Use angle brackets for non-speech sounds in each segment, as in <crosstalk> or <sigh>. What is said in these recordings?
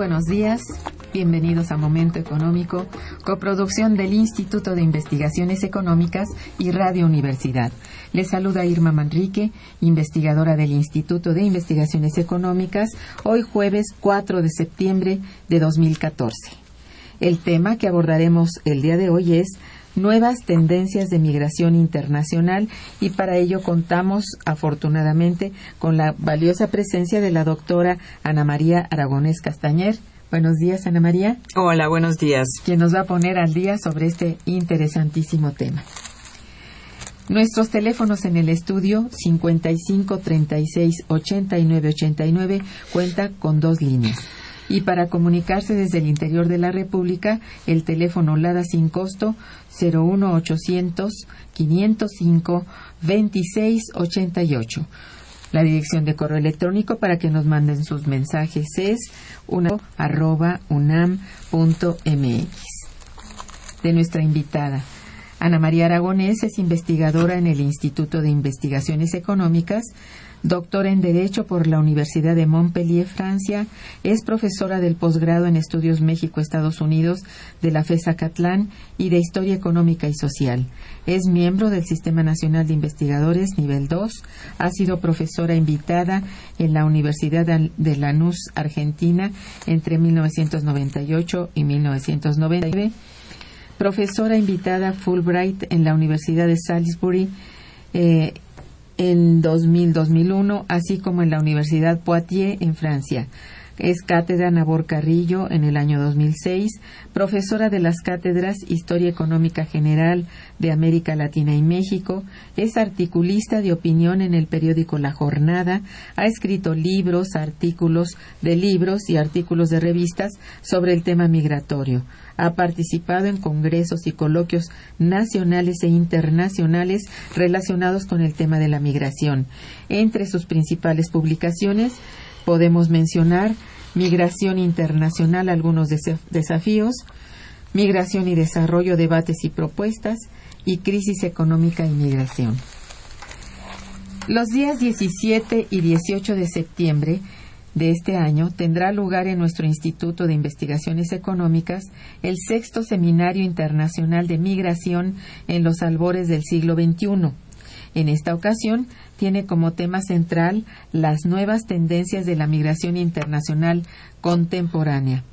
Buenos días. Bienvenidos a Momento Económico, coproducción del Instituto de Investigaciones Económicas y Radio Universidad. Les saluda Irma Manrique, investigadora del Instituto de Investigaciones Económicas, hoy jueves 4 de septiembre de 2014. El tema que abordaremos el día de hoy es nuevas tendencias de migración internacional y para ello contamos afortunadamente con la valiosa presencia de la doctora Ana María Aragonés Castañer. Buenos días, Ana María. Hola, buenos días. Quien nos va a poner al día sobre este interesantísimo tema. Nuestros teléfonos en el estudio 55 36 89 89 cuenta con dos líneas. Y para comunicarse desde el interior de la República, el teléfono LADA sin costo 01800 505 2688. La dirección de correo electrónico para que nos manden sus mensajes es una, arroba unam.mx. De nuestra invitada. Ana María Aragonés es investigadora en el Instituto de Investigaciones Económicas, doctora en Derecho por la Universidad de Montpellier, Francia, es profesora del posgrado en Estudios México-Estados Unidos de la FESA Catlán y de Historia Económica y Social. Es miembro del Sistema Nacional de Investigadores Nivel 2, ha sido profesora invitada en la Universidad de Lanús, Argentina, entre 1998 y 1999 profesora invitada Fulbright en la Universidad de Salisbury eh, en 2000-2001, así como en la Universidad Poitiers en Francia. Es cátedra Nabor Carrillo en el año 2006, profesora de las cátedras Historia Económica General de América Latina y México, es articulista de opinión en el periódico La Jornada, ha escrito libros, artículos de libros y artículos de revistas sobre el tema migratorio. Ha participado en congresos y coloquios nacionales e internacionales relacionados con el tema de la migración. Entre sus principales publicaciones podemos mencionar Migración Internacional, algunos desafíos, Migración y Desarrollo, debates y propuestas, y Crisis Económica y Migración. Los días 17 y 18 de septiembre de este año tendrá lugar en nuestro Instituto de Investigaciones Económicas el sexto Seminario Internacional de Migración en los albores del siglo XXI. En esta ocasión tiene como tema central las nuevas tendencias de la migración internacional contemporánea.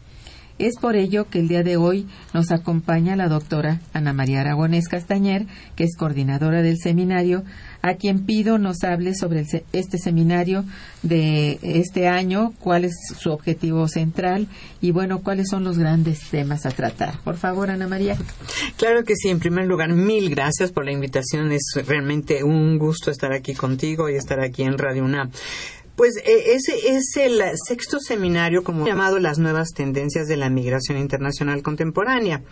Es por ello que el día de hoy nos acompaña la doctora Ana María Aragonés Castañer, que es coordinadora del seminario, a quien pido nos hable sobre este seminario de este año, cuál es su objetivo central y, bueno, cuáles son los grandes temas a tratar. Por favor, Ana María. Claro que sí. En primer lugar, mil gracias por la invitación. Es realmente un gusto estar aquí contigo y estar aquí en Radio UNAM. Pues eh, ese es el sexto seminario, como llamado Las nuevas tendencias de la migración internacional contemporánea.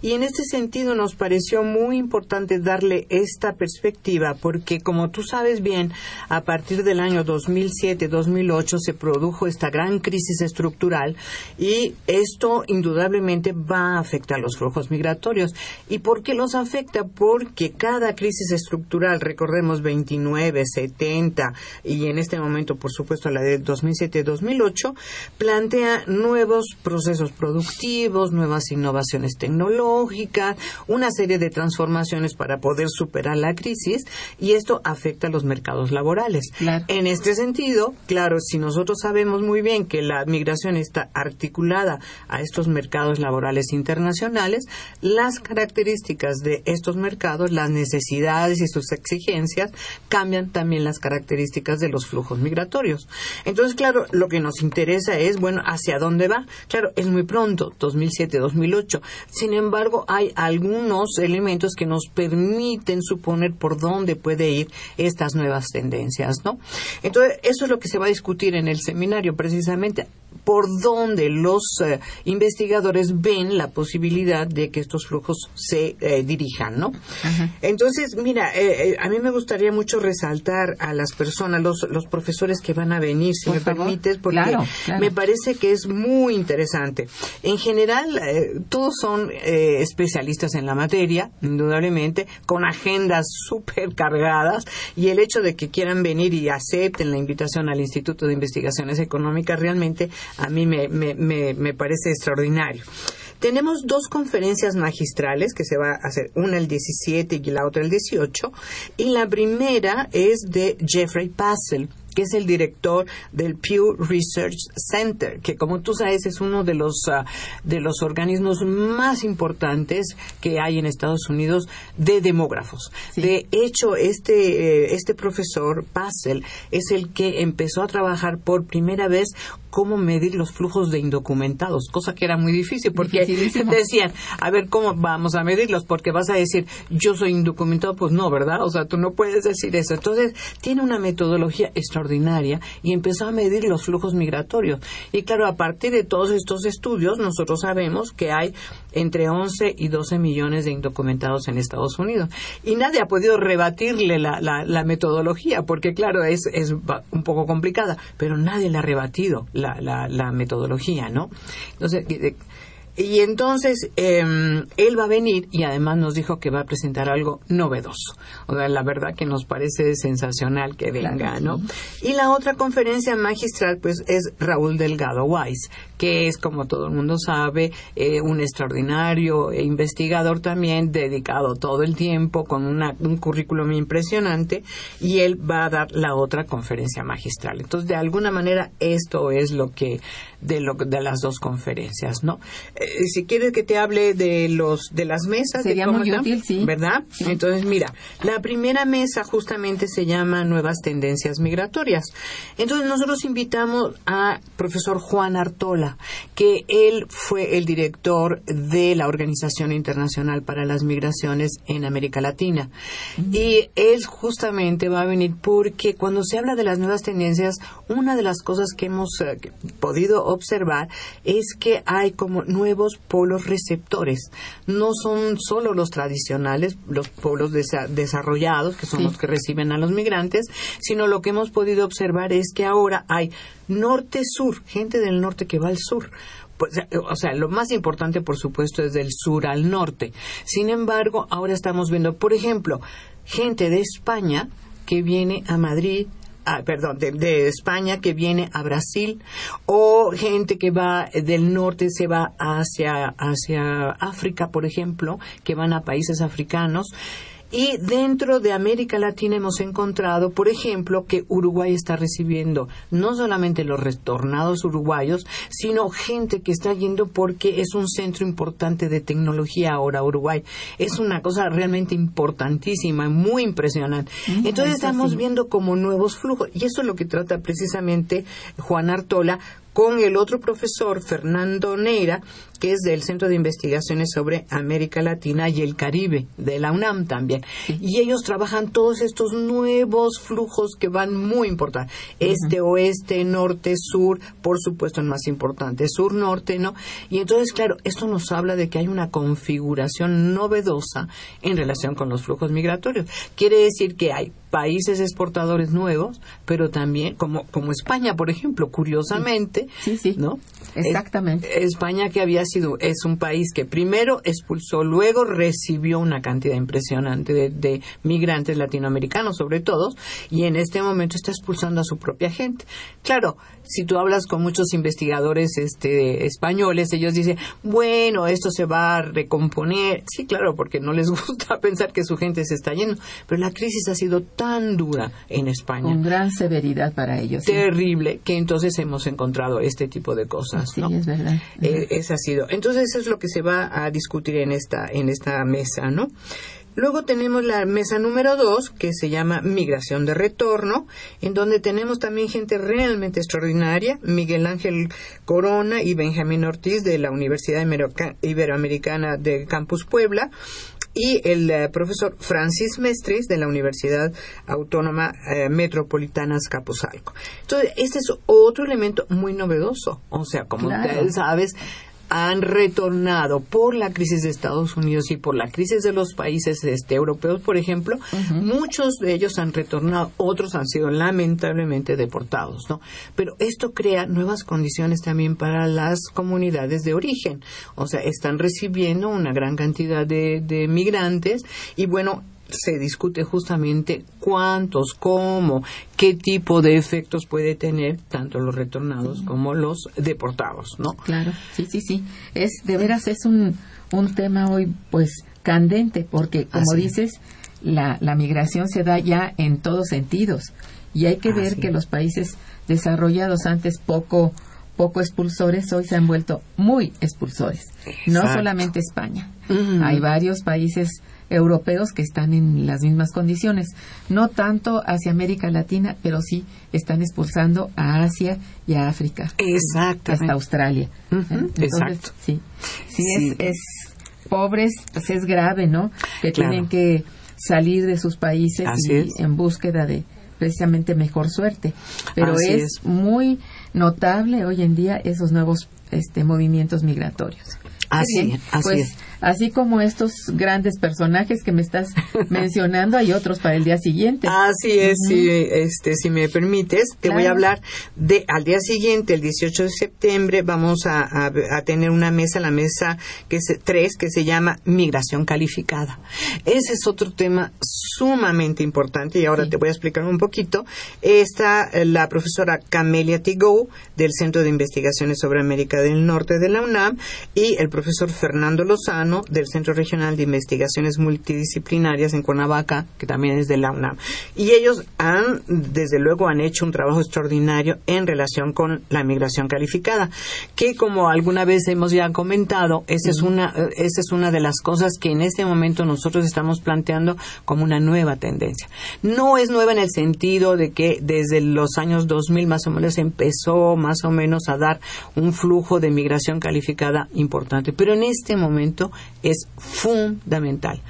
Y en este sentido nos pareció muy importante darle esta perspectiva porque, como tú sabes bien, a partir del año 2007-2008 se produjo esta gran crisis estructural y esto indudablemente va a afectar los flujos migratorios. ¿Y por qué los afecta? Porque cada crisis estructural, recordemos 29, 70 y en este momento por supuesto la de 2007-2008, plantea nuevos procesos productivos, nuevas innovaciones tecnológicas, una serie de transformaciones para poder superar la crisis y esto afecta a los mercados laborales. En este sentido, claro, si nosotros sabemos muy bien que la migración está articulada a estos mercados laborales internacionales, las características de estos mercados, las necesidades y sus exigencias cambian también las características de los flujos migratorios. Entonces, claro, lo que nos interesa es, bueno, ¿hacia dónde va? Claro, es muy pronto, 2007, 2008. Sin embargo, hay algunos elementos que nos permiten suponer por dónde puede ir estas nuevas tendencias, ¿no? Entonces, eso es lo que se va a discutir en el seminario, precisamente por dónde los eh, investigadores ven la posibilidad de que estos flujos se eh, dirijan, ¿no? Entonces, mira, eh, a mí me gustaría mucho resaltar a las personas, los, los profesores que van a venir, si me permites, porque me parece que es muy interesante. En general, todos son especialistas en la materia, indudablemente, con agendas súper cargadas, y el hecho de que quieran venir y acepten la invitación al Instituto de Investigaciones Económicas realmente a mí me, me, me, parece extraordinario. Tenemos dos conferencias magistrales que se va a hacer, una el 17 y la otra el 18, y la primera es de Jeffrey Passel que es el director del Pew Research Center, que como tú sabes es uno de los, ah, de los organismos más importantes que hay en Estados Unidos de demógrafos. De hecho, este, eh, este profesor Passel es el que empezó a trabajar por primera vez cómo medir los flujos de indocumentados, cosa que era muy difícil porque decían, a ver, ¿cómo vamos a medirlos? Porque vas a decir, yo soy indocumentado, pues no, ¿verdad? O sea, tú no puedes decir eso. Entonces, tiene una metodología extraordinaria y empezó a medir los flujos migratorios. Y claro, a partir de todos estos estudios, nosotros sabemos que hay entre 11 y 12 millones de indocumentados en Estados Unidos. Y nadie ha podido rebatirle la, la, metodología, porque claro, es, es un poco complicada, pero nadie le ha rebatido la, la, la metodología, ¿no? Entonces, y entonces em, él va a venir y además nos dijo que va a presentar algo novedoso. O sea, la verdad que nos parece sensacional que venga, ¿no? Y la otra conferencia magistral, pues, es Raúl Delgado Weiss, que es, como todo el mundo sabe, eh, un extraordinario investigador también, dedicado todo el tiempo, con una, un currículum impresionante, y él va a dar la otra conferencia magistral. Entonces, de alguna manera, esto es lo que, de, lo, de las dos conferencias, ¿no? Eh, si quieres que te hable de los de las mesas, sería muy útil, sí. ¿Verdad? Entonces, mira, la primera mesa justamente se llama Nuevas Tendencias Migratorias. Entonces, nosotros invitamos a profesor Juan Artola, que él fue el director de la Organización Internacional para las Migraciones en América Latina. Y él justamente va a venir porque cuando se habla de las nuevas tendencias, una de las cosas que hemos eh, podido observar es que hay como nuevos polos receptores. No son solo los tradicionales, los polos desarrollados, que son los que reciben a los migrantes, sino lo que hemos podido observar es que ahora hay norte-sur, gente del norte que va al sur. Pues, o sea, lo más importante, por supuesto, es del sur al norte. Sin embargo, ahora estamos viendo, por ejemplo, gente de España que viene a Madrid ah, perdón, de, España que viene a Brasil o gente que va del norte se va hacia, hacia África, por ejemplo, que van a países africanos. Y dentro de América Latina hemos encontrado, por ejemplo, que Uruguay está recibiendo no solamente los retornados uruguayos, sino gente que está yendo porque es un centro importante de tecnología ahora Uruguay. Es una cosa realmente importantísima, muy impresionante. Mm, Entonces estamos sí. viendo como nuevos flujos. Y eso es lo que trata precisamente Juan Artola con el otro profesor, Fernando Neira, que es del Centro de Investigaciones sobre América Latina y el Caribe, de la UNAM también. Y ellos trabajan todos estos nuevos flujos que van muy importantes. Este, oeste, norte, sur, por supuesto el más importante, sur-norte, ¿no? Y entonces, claro, esto nos habla de que hay una configuración novedosa en relación con los flujos migratorios. Quiere decir que hay países exportadores nuevos, pero también, como, como España, por ejemplo, curiosamente, Sí, sí. ¿no? Exactamente. Es- España que había sido, es un país que primero expulsó, luego recibió una cantidad impresionante de, de migrantes latinoamericanos, sobre todo, y en este momento está expulsando a su propia gente. Claro, si tú hablas con muchos investigadores este, españoles, ellos dicen, bueno, esto se va a recomponer. Sí, claro, porque no les <laughs> gusta pensar que su gente se está yendo, pero la crisis ha sido tan dura en España Con gran severidad para ellos. sí. terrible que entonces hemos encontrado este tipo de cosas. Sí, ¿no? es verdad. Eh, ha sido. Entonces eso es lo que se va a discutir en esta en esta mesa, ¿no? Luego tenemos la mesa número dos, que se llama Migración de Retorno, en donde tenemos también gente realmente extraordinaria, Miguel Ángel Corona y Benjamín Ortiz de la Universidad Iberoamericana de Campus Puebla, y el eh, profesor Francis Mestris de la Universidad Autónoma eh, Metropolitana Azcapotzalco. Entonces, este es otro elemento muy novedoso. O sea, como Claro. sabes, han retornado por la crisis de Estados Unidos y por la crisis de los países este, europeos, por ejemplo, muchos de ellos han retornado, otros han sido lamentablemente deportados, ¿no? Pero esto crea nuevas condiciones también para las comunidades de origen, o sea, están recibiendo una gran cantidad de, de migrantes y bueno, se discute justamente cuántos, cómo, qué tipo de efectos puede tener tanto los retornados como los deportados, ¿no? Claro, sí, sí, sí. Es de veras es un, un tema hoy pues candente porque como Así dices la, la migración se da ya en todos sentidos y hay que ver que los países desarrollados antes poco poco expulsores hoy se han vuelto muy expulsores. No Exacto. solamente España. Mm. Hay varios países europeos que están en las mismas condiciones. No tanto hacia América Latina, pero sí están expulsando a Asia y a África Exactamente. hasta Australia. ¿Eh? Entonces, exacto. Sí, sí, Sí. Es, es pobres, pues es grave, ¿no? Que Claro. tienen que salir de sus países y en búsqueda de precisamente mejor suerte. Pero es, es. muy notable hoy en día esos nuevos este, movimientos migratorios. Qué Así, bien. así pues, es. Así como estos grandes personajes que me estás <laughs> mencionando, hay otros para el día siguiente. Así es, si, este, si me permites, te voy a hablar de al día siguiente, el 18 de septiembre, vamos a, a- a tener una mesa, la mesa que es 3, que se llama Migración Calificada. Ese es otro tema sumamente importante y ahora Sí. te voy a explicar un poquito. Está eh, la profesora Camelia Tigou del Centro de Investigaciones sobre América del Norte de la UNAM y el profesor Fernando Lozano del Centro Regional de Investigaciones Multidisciplinarias en Cuernavaca, que también es de la UNAM. Y ellos han, desde luego, han hecho un trabajo extraordinario en relación con la migración calificada, que como alguna vez hemos ya comentado, esa es una, esa es una de las cosas que en este momento nosotros estamos planteando como una nueva tendencia. No es nueva en el sentido de que desde los años 2000 más o menos empezó más o menos a dar un flujo de migración calificada importante, pero en este momento es fundamental.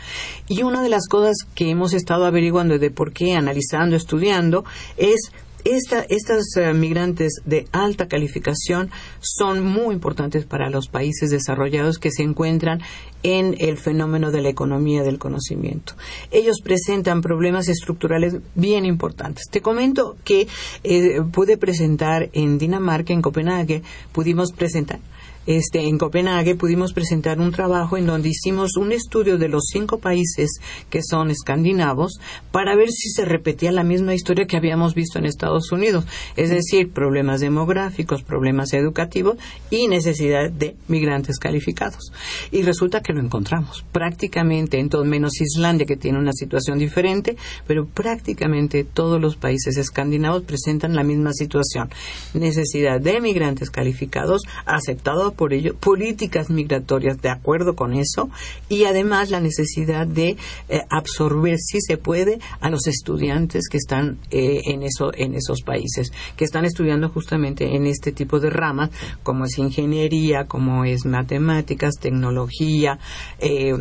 Y una de las cosas que hemos estado averiguando de por qué, analizando, estudiando, es esta, estas eh, migrantes de alta calificación son muy importantes para los países desarrollados que se encuentran en el fenómeno de la economía del conocimiento. Ellos presentan problemas estructurales bien importantes. Te comento que eh, pude presentar en Dinamarca, en Copenhague, pudimos presentar este, en Copenhague pudimos presentar un trabajo en donde hicimos un estudio de los cinco países que son escandinavos para ver si se repetía la misma historia que habíamos visto en Estados Unidos, es decir, problemas demográficos, problemas educativos y necesidad de migrantes calificados. Y resulta que lo encontramos prácticamente en todo menos Islandia que tiene una situación diferente, pero prácticamente todos los países escandinavos presentan la misma situación. Necesidad de migrantes calificados, aceptado por ello, políticas migratorias de acuerdo con eso y además la necesidad de eh, absorber, si se puede, a los estudiantes que están eh, en, eso, en esos países, que están estudiando justamente en este tipo de ramas, como es ingeniería, como es matemáticas, tecnología, eh,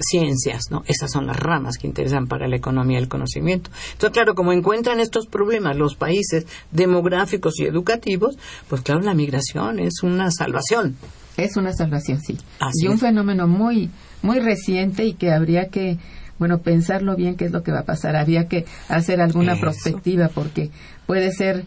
ciencias, ¿no? Esas son las ramas que interesan para la economía del conocimiento. Entonces, claro, como encuentran estos problemas los países demográficos y educativos, pues claro, la migración es una salvación. Es una salvación, sí. y un fenómeno muy, muy reciente y que habría que, bueno, pensarlo bien qué es lo que va a pasar. Habría que hacer alguna perspectiva porque puede ser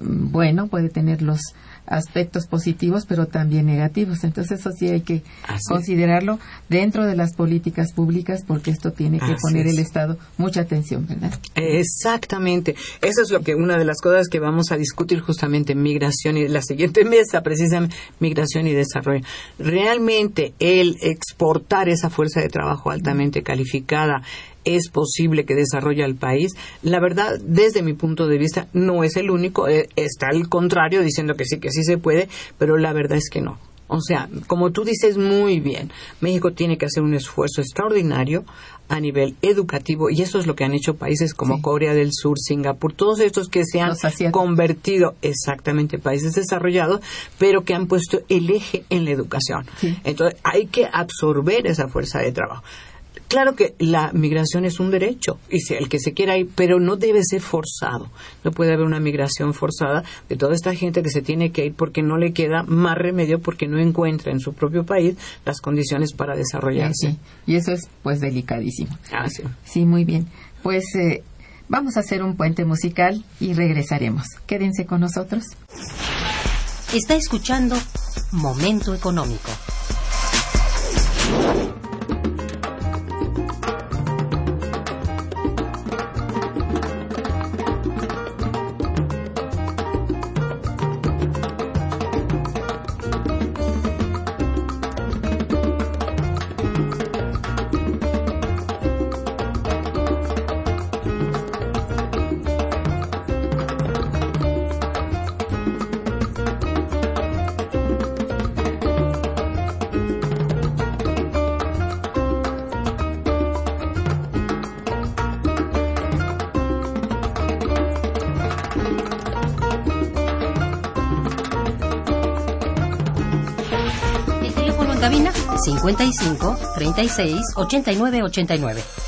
mm, bueno, puede tener los aspectos positivos, pero también negativos. Entonces, eso sí hay que considerarlo dentro de las políticas públicas, porque esto tiene que poner el Estado mucha atención, ¿verdad? Exactamente. Eso es lo que una de las cosas que vamos a discutir justamente en migración y la siguiente <laughs> mesa, precisamente migración y desarrollo. Realmente el exportar esa fuerza de trabajo altamente calificada es posible que desarrolle el país. La verdad, desde mi punto de vista, no es el único. Eh, está el contrario diciendo que sí, que sí se puede, pero la verdad es que no. O sea, como tú dices muy bien, México tiene que hacer un esfuerzo extraordinario a nivel educativo y eso es lo que han hecho países como Corea del Sur, Singapur, todos estos que se han convertido exactamente en países desarrollados, pero que han puesto el eje en la educación. Entonces hay que absorber esa fuerza de trabajo. Claro que la migración es un derecho, y si el que se quiera ir, pero no debe ser forzado. No puede haber una migración forzada de toda esta gente que se tiene que ir porque no le queda más remedio porque no encuentra en su propio país las condiciones para desarrollarse. Y eso es pues delicadísimo. Ah, sí. Sí, muy bien. Pues eh, vamos a hacer un puente musical y regresaremos. Quédense con nosotros. Está escuchando Momento Económico. Cabina 55 36 89 89.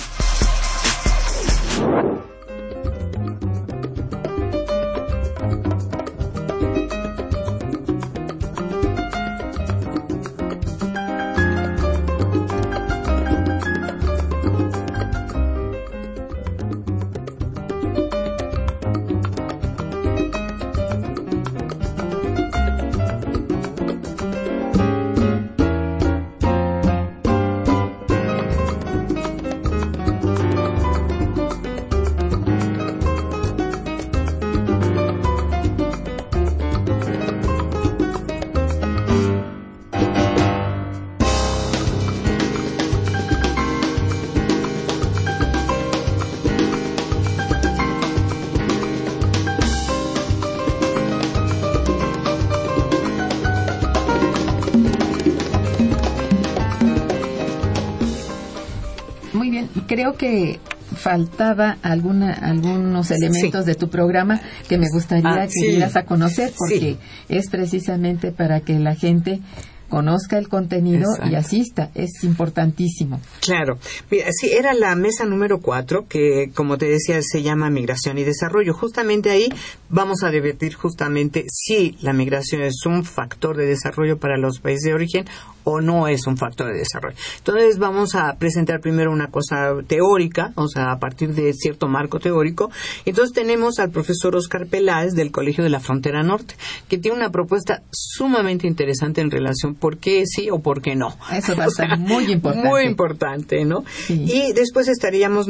Creo que faltaba alguna, algunos elementos de tu programa que me gustaría Ah, que sí. dieras a conocer porque Sí. es precisamente para que la gente conozca el contenido y asista. Es importantísimo. Claro. Mira, sí, era la mesa número cuatro, que como te decía, se llama Migración y Desarrollo. Justamente ahí vamos a debatir justamente si la migración es un factor de desarrollo para los países de origen o no es un factor de desarrollo. Entonces vamos a presentar primero una cosa teórica, o sea, a partir de cierto marco teórico. Entonces tenemos al profesor Oscar Peláez del Colegio de la Frontera Norte, que tiene una propuesta sumamente interesante en relación por qué sí o por qué no. Eso va a ser muy <laughs> importante. Muy importante, ¿no? Sí. Y después estaríamos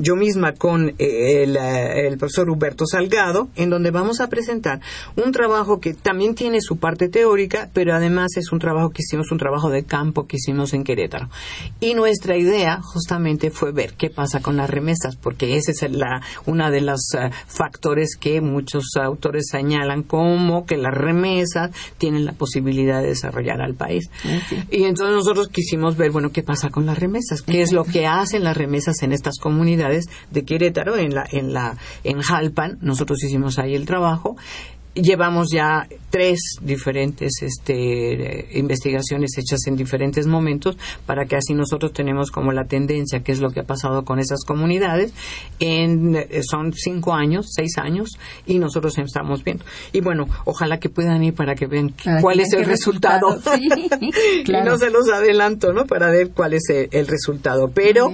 yo misma con eh, el, eh, el profesor Huberto Salgado, en donde vamos a presentar un trabajo que también tiene su parte teórica, pero además es un trabajo que hicimos, un trabajo de campo que hicimos en Querétaro. Y nuestra idea justamente fue ver qué pasa con las remesas, porque ese es la, una de los eh, factores que muchos autores señalan como que las remesas tienen la posibilidad de desarrollar al país. Y entonces nosotros quisimos ver, bueno, qué pasa con las remesas, qué es lo que hacen las remesas en estas comunidades de Querétaro, en la, en la, en Jalpan, nosotros hicimos ahí el trabajo. Llevamos ya tres diferentes este, investigaciones hechas en diferentes momentos para que así nosotros tenemos como la tendencia, qué es lo que ha pasado con esas comunidades. En, eh, son cinco años, seis años, y nosotros estamos viendo. Y bueno, ojalá que puedan ir para que vean Para que cuál es el resultado. resultado. Sí, <laughs> y <laughs> no se los adelanto, ¿no? Para ver cuál es el, el resultado. Pero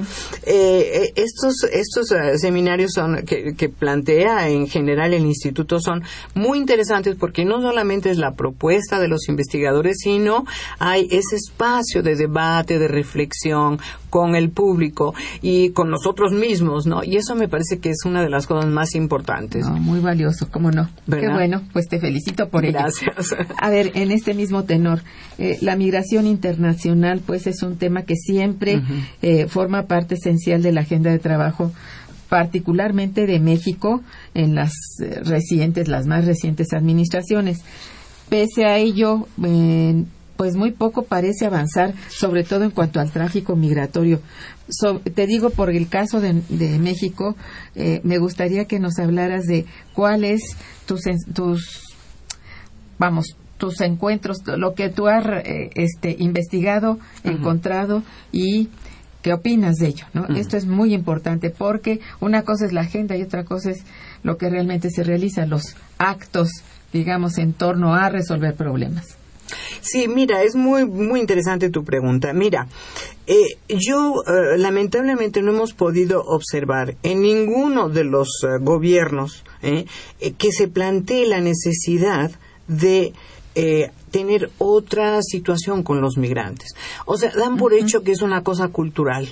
eh, eh, estos estos eh, seminarios son que, que plantea en general el instituto son muy interesantes porque no solamente es la propuesta de los investigadores, sino hay ese espacio de debate, de reflexión con el público y con nosotros mismos, ¿no? Y eso me parece que es una de las cosas más importantes. No, muy valioso, cómo no. Qué ¿Verdad? bueno, pues te felicito por ello. Gracias. <laughs> A ver, en este mismo tenor, eh, la migración internacional, pues es un tema que siempre eh, forma parte esencial de la agenda de trabajo, particularmente de México en las eh, recientes, las más recientes administraciones. Pese a ello, eh, pues muy poco parece avanzar, sobre todo en cuanto al tráfico migratorio. So- te digo por el caso de, de México, eh, me gustaría que nos hablaras de cuáles tus, tus vamos, tus encuentros, lo que tú has eh, este, investigado, encontrado y qué opinas de ello, ¿no? Esto es muy importante porque una cosa es la agenda y otra cosa es lo que realmente se realiza, los actos, digamos, en torno a resolver problemas. Sí, mira, es muy muy interesante tu pregunta. Mira, eh, yo eh, lamentablemente no hemos podido observar en ninguno de los eh, gobiernos eh, que se plantee la necesidad de tener otra situación con los migrantes. O sea, dan por hecho que es una cosa cultural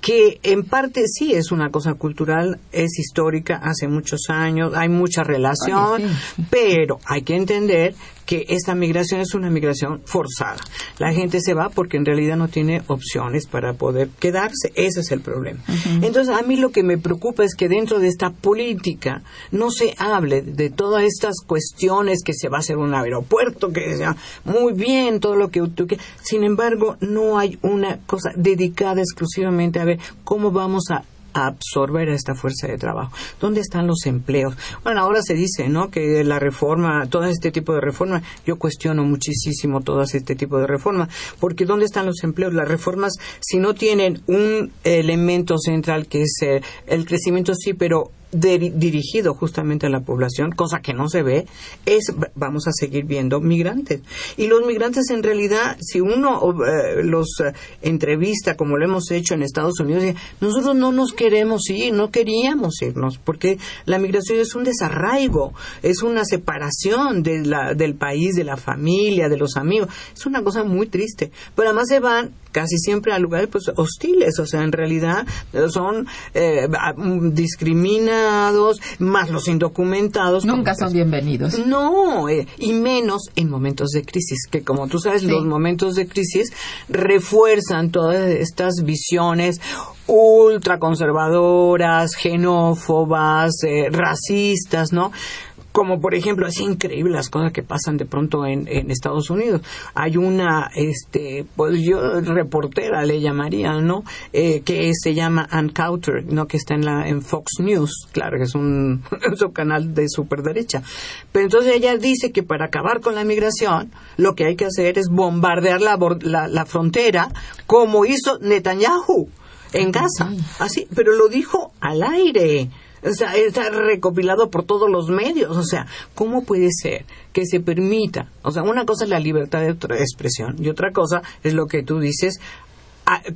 que en parte sí es una cosa cultural, es histórica, hace muchos años, hay mucha relación, sí. pero hay que entender que esta migración es una migración forzada. La gente se va porque en realidad no tiene opciones para poder quedarse. Ese es el problema. Entonces, a mí lo que me preocupa es que dentro de esta política no se hable de todas estas cuestiones que se va a hacer un aeropuerto, que sea muy bien, todo lo que tú quieras. Sin embargo, no hay una cosa dedicada exclusivamente a ver cómo vamos a a absorber esta fuerza de trabajo. ¿Dónde están los empleos? Bueno, ahora se dice, ¿no? Que la reforma, todo este tipo de reforma, yo cuestiono muchísimo todo este tipo de reforma, porque ¿dónde están los empleos? Las reformas, si no tienen un elemento central que es eh, el crecimiento, sí, pero diri- dirigido justamente a la población, cosa que no se ve, es vamos a seguir viendo migrantes. Y los migrantes en realidad, si uno eh, los eh, entrevista como lo hemos hecho en Estados Unidos, nosotros no nos queremos ir, no queríamos irnos, porque la migración es un desarraigo, es una separación de la, del país, de la familia, de los amigos. Es una cosa muy triste. Pero además se van casi siempre a lugares pues hostiles, o sea, en realidad eh, son eh, mm, discriminados, más los indocumentados. Nunca son bienvenidos. no, eh, y menos en momentos de crisis, que como tú sabes, Sí. los momentos de crisis refuerzan todas estas visiones ultraconservadoras, xenófobas, eh, racistas, ¿no? Como por ejemplo, es increíble las cosas que pasan de pronto en, en Estados Unidos. Hay una, este, pues yo reportera le llamaría, ¿no? Eh, que se llama Ann Cauter, ¿no? Que está en la en Fox News, claro que es un, <laughs> es un canal de superderecha. Pero entonces ella dice que para acabar con la migración, lo que hay que hacer es bombardear la, bor- la, la frontera, como hizo Netanyahu en Gaza. Así, pero lo dijo al aire. O sea, está recopilado por todos los medios. O sea, ¿cómo puede ser que se permita? O sea, una cosa es la libertad de expresión y otra cosa es lo que tú dices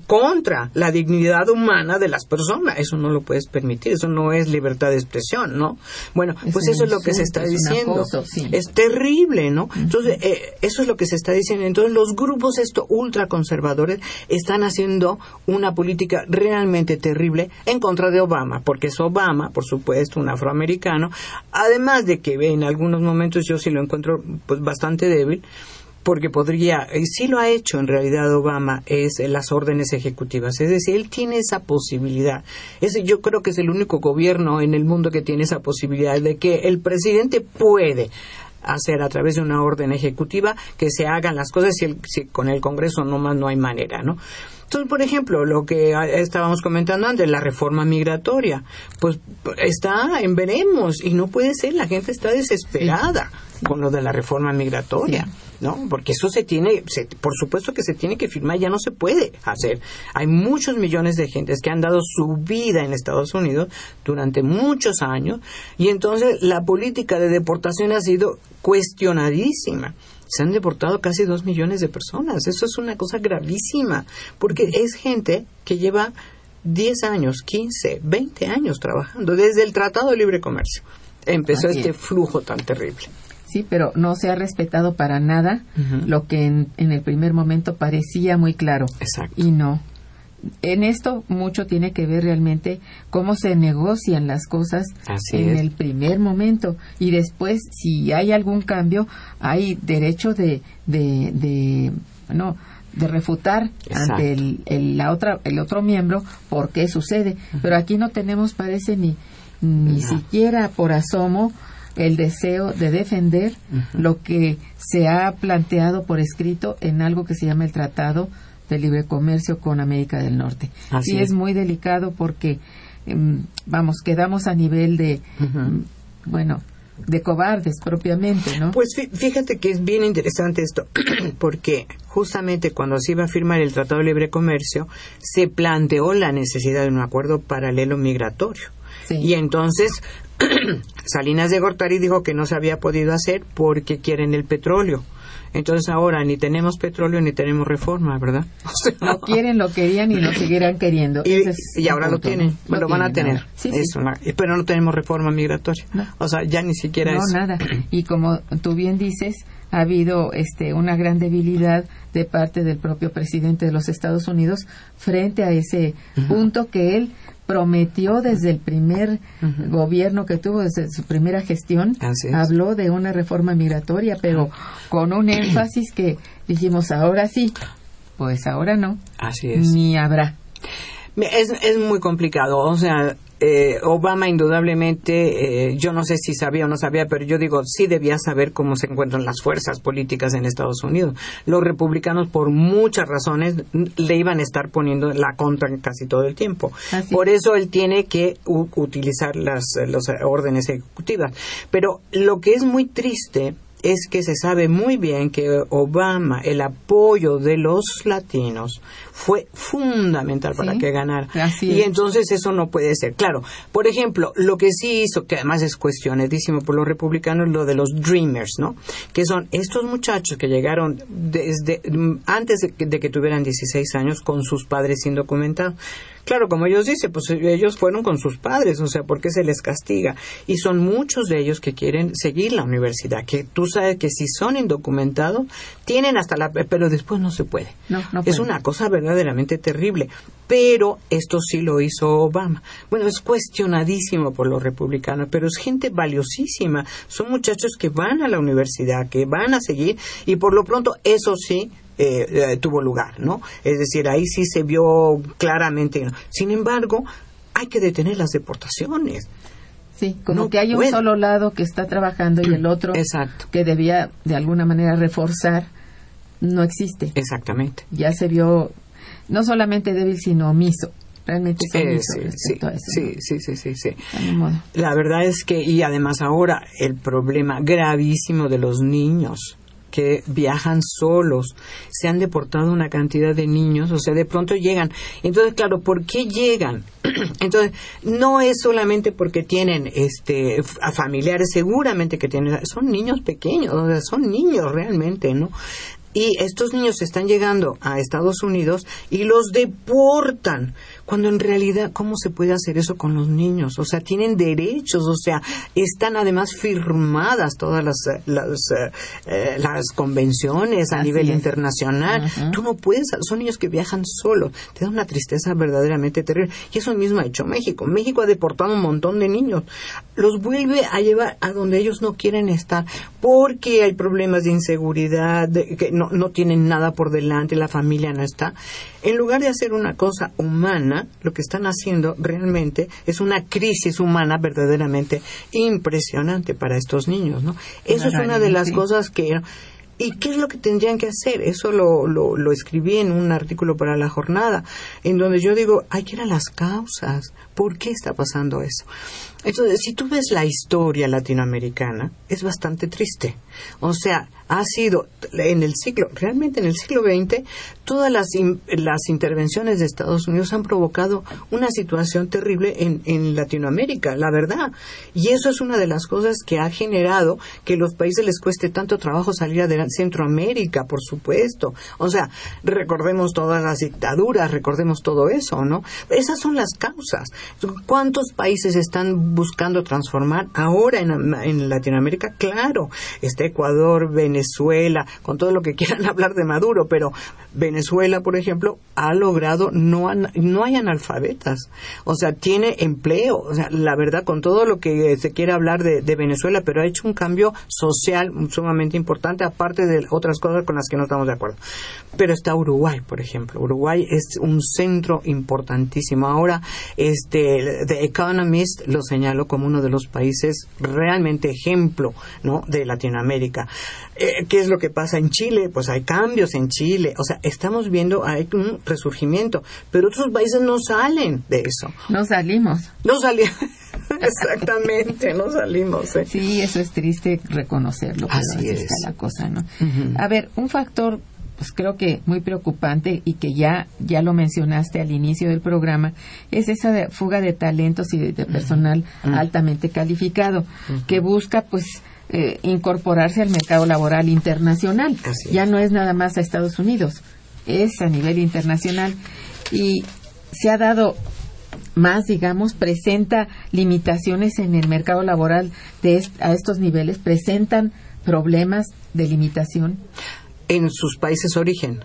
contra la dignidad humana de las personas. Eso no lo puedes permitir. Eso no es libertad de expresión, ¿no? Bueno, Es pues eso es lo que se está es diciendo. sí. Es terrible, ¿no? Entonces, eh, eso es lo que se está diciendo. Entonces, los grupos estos ultraconservadores están haciendo una política realmente terrible en contra de Obama, porque es Obama, por supuesto, un afroamericano, además de que en algunos momentos yo sí lo encuentro pues bastante débil, porque podría, y sí lo ha hecho en realidad Obama, es las órdenes ejecutivas. Es decir, él tiene esa posibilidad. Ese yo creo que es el único gobierno en el mundo que tiene esa posibilidad de que el presidente puede hacer a través de una orden ejecutiva que se hagan las cosas si, el- si con el Congreso nomás no hay manera, ¿no? Entonces, por ejemplo, lo que estábamos comentando antes, la reforma migratoria, pues está en veremos y no puede ser, la gente está desesperada con lo de la reforma migratoria, ¿no? Porque eso se tiene, se- por supuesto que se tiene que firmar, ya no se puede hacer. Hay muchos millones de gentes que han dado su vida en Estados Unidos durante muchos años y entonces la política de deportación ha sido cuestionadísima. Se han deportado casi dos millones de personas. Eso es una cosa gravísima, porque es gente que lleva 10 años, 15, 20 años trabajando desde el Tratado de Libre Comercio. Empezó Así este es. flujo tan terrible. Sí, pero no se ha respetado para nada lo que en, en el primer momento parecía muy claro. Exacto. Y no. En esto mucho tiene que ver realmente cómo se negocian las cosas Así en es. el primer momento y después si hay algún cambio hay derecho de de, de bueno, de refutar Exacto. ante el, el- la otra el otro miembro por qué sucede pero aquí no tenemos parece ni ni No. siquiera por asomo el deseo de defender lo que se ha planteado por escrito en algo que se llama el Tratado de Libre Comercio con América del Norte. Así sí es. es muy delicado porque, em, vamos, quedamos a nivel de, mm, bueno, de cobardes propiamente, ¿no? Pues fí- fíjate que es bien interesante esto, <clears throat> porque justamente cuando se iba a firmar el Tratado de Libre Comercio, se planteó la necesidad de un acuerdo paralelo migratorio. Sí. Y entonces <clears throat> Salinas de Gortari dijo que no se había podido hacer porque quieren el petróleo. Entonces ahora ni tenemos petróleo ni tenemos reforma, ¿verdad? <laughs> O sea, Lo quieren, lo querían y lo <clears throat> seguirán queriendo. y, es y ahora lo tienen, ¿no? lo, van a tener. Sí, sí. Pero no tenemos reforma migratoria. No. O sea, ya ni siquiera no es. nada <clears throat> y como tú bien dices ha habido este una gran debilidad de parte del propio presidente de los Estados Unidos frente a ese punto que él prometió desde el primer gobierno que tuvo desde su primera gestión. Habló de una reforma migratoria pero con un énfasis que dijimos ahora sí pues ahora no Así es. ni habrá Es, es muy complicado, o sea, eh, Obama indudablemente, eh, yo no sé si sabía o no sabía, pero yo digo, sí debía saber cómo se encuentran las fuerzas políticas en Estados Unidos. Los republicanos, por muchas razones, le iban a estar poniendo la contra casi todo el tiempo. Así Por eso él tiene que utilizar las, las órdenes ejecutivas. Pero lo que es muy triste es que se sabe muy bien que Obama, el apoyo de los latinos, fue fundamental para Sí, que ganara. y es. entonces eso no puede ser. Claro, por ejemplo, lo que sí hizo, que además es cuestionadísimo por los republicanos, lo de los Dreamers, ¿no? Que son estos muchachos que llegaron desde antes de que, de que tuvieran 16 años con sus padres indocumentados. Claro, como ellos dicen, pues ellos fueron con sus padres, o sea, ¿por qué se les castiga? Y son muchos de ellos que quieren seguir la universidad, que tú sabes que si son indocumentados, tienen hasta la... pero después no se puede. No, no es puede. una cosa verdaderamente terrible. Pero esto sí lo hizo Obama. Bueno, es cuestionadísimo por los republicanos, pero es gente valiosísima. Son muchachos que van a la universidad, que van a seguir, y por lo pronto eso sí eh, eh, tuvo lugar, ¿no? Es decir, ahí sí se vio claramente. ¿no? Sin embargo, hay que detener las deportaciones. Sí, como No que hay un puede. solo lado que está trabajando y el otro Exacto. que debía de alguna manera reforzar no existe. Exactamente. Ya se vio no solamente débil sino omiso. Realmente es Eh, omiso sí, sí, a eso. sí, ¿no? sí, sí, sí, sí. Modo. La verdad es que, y además ahora, el problema gravísimo de los niños que viajan solos. Se han deportado una cantidad de niños, o sea, de pronto llegan. Entonces, claro, ¿por qué llegan? <clears throat> Entonces, no es solamente porque tienen este a familiares, seguramente que tienen, son niños pequeños, o sea, son niños realmente, ¿no? Y estos niños están llegando a Estados Unidos y los deportan. Cuando en realidad, ¿cómo se puede hacer eso con los niños? O sea, tienen derechos, o sea, están además firmadas todas las, eh, las, eh, eh, las convenciones a Así nivel es. internacional. Ujú. Tú no puedes, son niños que viajan solos. Te da una tristeza verdaderamente terrible. Y eso mismo ha hecho México. México ha deportado un montón de niños. Los vuelve a llevar a donde ellos no quieren estar porque hay problemas de inseguridad, de que no, no tienen nada por delante, la familia no está. En lugar de hacer una cosa humana, lo que están haciendo realmente es una crisis humana verdaderamente impresionante para estos niños, ¿no? Eso es una de las cosas que ¿Y qué es lo que tendrían que hacer? Eso lo, lo, lo escribí en un artículo para la jornada, en donde yo digo, hay que ir a las causas. ¿Por qué está pasando eso? Entonces, si tú ves la historia latinoamericana, es bastante triste. O sea, ha sido en el siglo, realmente en el siglo XX, todas las, las intervenciones de Estados Unidos han provocado una situación terrible en, en Latinoamérica, la verdad. Y eso es una de las cosas que ha generado que los países les cueste tanto trabajo salir adelante. Centroamérica, por supuesto. O sea, recordemos todas las dictaduras, recordemos todo eso, ¿no? Esas son las causas. ¿Cuántos países están buscando transformar ahora en, Latinoamérica? Claro, está Ecuador, Venezuela, con todo lo que <laughs> quieran hablar de Maduro, pero Venezuela, por ejemplo, ha logrado, no, no hay analfabetas, o sea, tiene empleo, o sea, la verdad, con todo lo que se quiere hablar de Venezuela, pero ha hecho un cambio social sumamente importante, aparte de otras cosas con las que no estamos de acuerdo. Pero está Uruguay, por ejemplo. Uruguay es un centro importantísimo. Ahora, este, The Economist lo señaló como uno de los países realmente ejemplo, ¿no? De Latinoamérica. Eh, ¿Qué es lo que pasa en Chile? Pues hay cambios en Chile. O sea, estamos viendo, hay un resurgimiento. Pero otros países no salen de eso. No salimos. No salían. <laughs> Exactamente, no salimos. ¿eh? Sí, eso es triste reconocerlo. pero Así así está es. la cosa, ¿no? A ver, un factor, pues creo que muy preocupante y que ya ya lo mencionaste al inicio del programa es esa de- fuga de talentos y de, de personal altamente calificado que busca, pues eh, incorporarse al mercado laboral internacional. Ya no es nada más a Estados Unidos, es a nivel internacional. Y se ha dado más, digamos, presenta limitaciones en el mercado laboral de est- a estos niveles, presentan problemas de limitación. En sus países origen.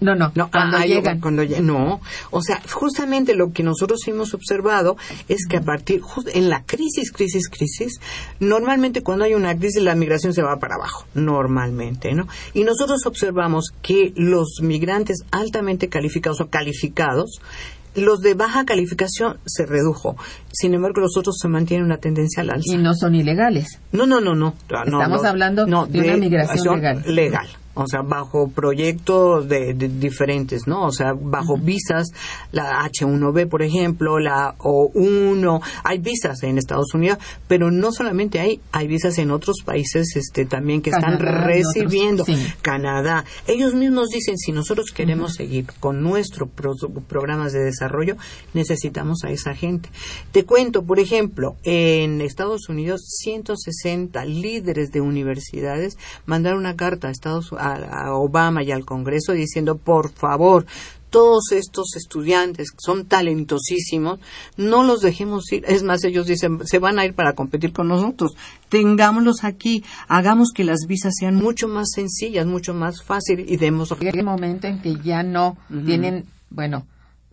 No, no, No, cuando ah, llegan. cuando lle- no, o sea, justamente lo que nosotros hemos observado es que a partir, en la crisis, crisis, crisis, normalmente cuando hay una crisis la migración se va para abajo, normalmente, ¿no? Y nosotros observamos que los migrantes altamente calificados o calificados, los de baja calificación se redujo. Sin embargo, los otros se mantienen una tendencia al alza. Y no son ilegales. No, no, no, no. no, Estamos no, hablando no, de una migración legal. Legal. O sea, bajo proyectos de, de diferentes, ¿no? O sea, bajo visas, la H1B, por ejemplo, la O1, hay visas en Estados Unidos, pero no solamente hay, hay visas en otros países este, también que están otros, recibiendo. sí. Canadá. Ellos mismos dicen, si nosotros queremos seguir con nuestros programas de desarrollo, necesitamos a esa gente. Te cuento, por ejemplo, en Estados Unidos, 160 líderes de universidades mandaron una carta a, Estados, a, a Obama y al Congreso diciendo, por favor, todos estos estudiantes que son talentosísimos, no los dejemos ir. Es más, ellos dicen, se van a ir para competir con nosotros. Tengámoslos aquí, hagamos que las visas sean mucho más sencillas, mucho más fáciles y demos Llega el momento en que ya no tienen, bueno,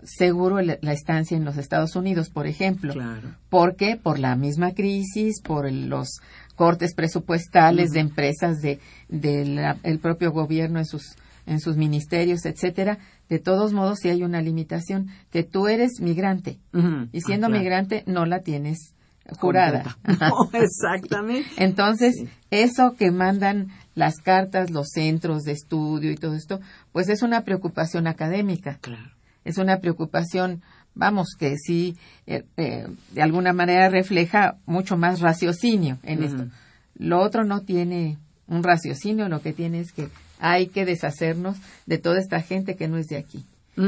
seguro la estancia en los Estados Unidos, por ejemplo. Claro. ¿Por qué? Por la misma crisis, por los cortes presupuestales de empresas de del propio gobierno en sus en sus ministerios, etcétera. De todos modos, si hay una limitación que tú eres migrante y siendo Ah, claro. migrante no la tienes jurada. <laughs> No, exactamente. <laughs> Entonces, eso que mandan las cartas, los centros de estudio y todo esto, pues es una preocupación académica. Claro. Es una preocupación, vamos, que sí, eh, eh, de alguna manera refleja mucho más raciocinio en esto. Lo otro no tiene un raciocinio, lo que tiene es que hay que deshacernos de toda esta gente que no es de aquí.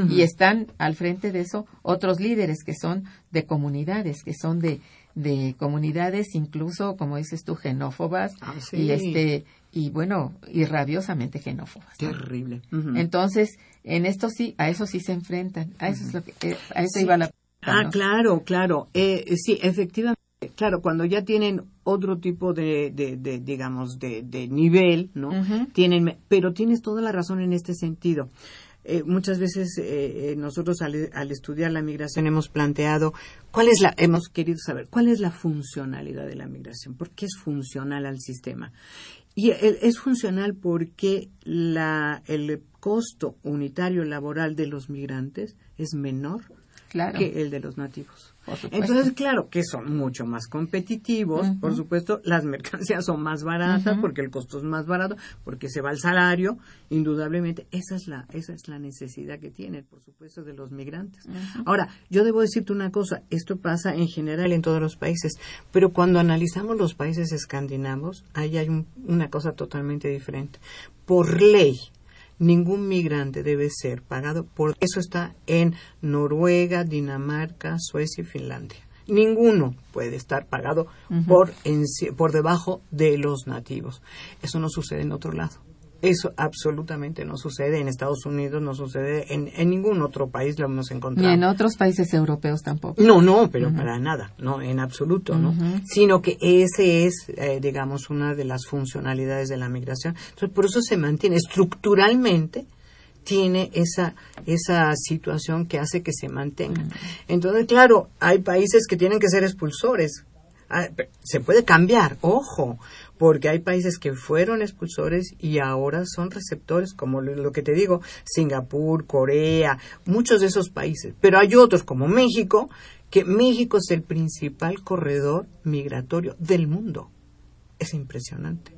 Y están al frente de eso otros líderes que son de comunidades, que son de, de comunidades incluso, como dices tú, xenófobas Ah, sí. y este y bueno, y rabiosamente xenófobas. Terrible. Entonces, en esto sí, a eso sí se enfrentan. A eso es lo que, eh, a eso iba la Ah, ¿no? claro, claro. Eh, sí, efectivamente. Claro, cuando ya tienen otro tipo de, de, de, digamos, de, de nivel, ¿no? Tienen, pero tienes toda la razón en este sentido. Eh, muchas veces eh, eh, nosotros al, al estudiar la migración hemos planteado cuál es la, hemos querido saber cuál es la funcionalidad de la migración, por qué es funcional al sistema. Y el- es funcional porque la, el costo unitario laboral de los migrantes es menor Claro. que el de los nativos. Entonces, claro que son mucho más competitivos, por supuesto, las <laughs> mercancías son más baratas porque el costo es más barato, porque se va el salario, indudablemente, esa es la esa es la necesidad que tienen, por supuesto, de los migrantes. Ahora, yo debo decirte una cosa, esto pasa en general en todos los países, pero cuando analizamos los países escandinavos, ahí hay un- una cosa totalmente diferente. Por ley, ningún migrante debe ser pagado por eso está en Noruega, Dinamarca, Suecia y Finlandia. Ninguno puede estar pagado por enci- por debajo de los nativos. Eso no sucede en otro lado. Eso absolutamente no sucede en Estados Unidos, no sucede en, en ningún otro país lo hemos Ni encontrado. en otros países europeos tampoco. No, no, pero para nada, no, en absoluto, ¿no? Sino que ese es, eh, digamos, una de las funcionalidades de la migración. Entonces, por eso se mantiene estructuralmente tiene esa esa situación que hace que se mantenga. Entonces, claro, hay países que tienen que ser expulsores. Ah, Se puede cambiar, ojo, porque hay países que fueron expulsores y ahora son receptores, como lo que te digo, Singapur, Corea, muchos de esos países. Pero hay otros como México, que México es el principal corredor migratorio del mundo. Es impresionante.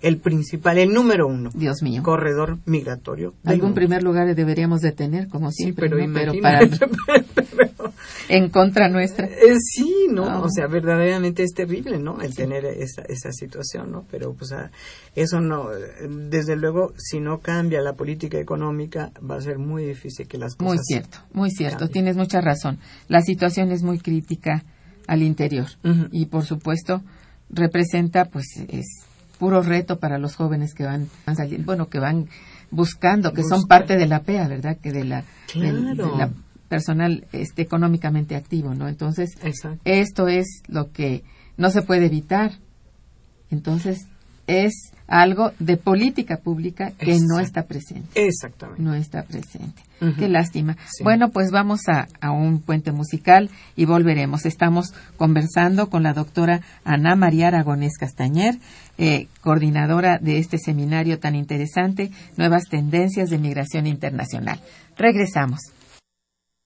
El principal, el número uno Dios mío. corredor migratorio. del Algún mundo. primer lugar deberíamos de tener, como Sí, siempre, pero ¿no? pero para <laughs> en contra nuestra. eh, sí, ¿no? Ah. O sea, verdaderamente es terrible, ¿no? El tener esa, esa situación, ¿no? Pero, pues, ah, eso no, desde luego, si no cambia la política económica, va a ser muy difícil que las cosas. Muy cierto, muy cierto. cambien. Tienes mucha razón. La situación es muy crítica al interior y, por supuesto, representa, pues, es puro reto para los jóvenes que van, van saliendo, bueno, que van buscando, que son parte de la PEA, ¿verdad? Que de la, Claro. de la personal este, económicamente activo, ¿no? Entonces, Exacto. esto es lo que no se puede evitar. Entonces, es algo de política pública que no está presente Exactamente. no está presente. Qué lástima. Sí. Bueno, pues vamos a, a un puente musical y volveremos. Estamos conversando con la doctora Ana María Aragonés Castañer, eh, coordinadora de este seminario tan interesante, Nuevas Tendencias de Migración Internacional. Regresamos.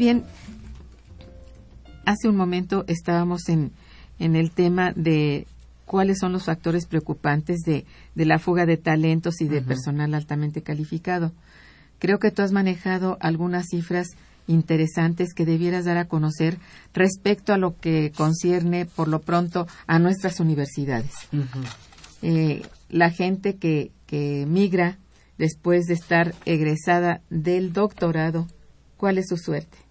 Bien. Hace un momento estábamos en, en el tema de cuáles son los factores preocupantes de, de la fuga de talentos y de personal altamente calificado. Creo que tú has manejado algunas cifras interesantes que debieras dar a conocer respecto a lo que concierne, por lo pronto, a nuestras universidades. Eh, la gente que, que migra después de estar egresada del doctorado, ¿cuál es su suerte?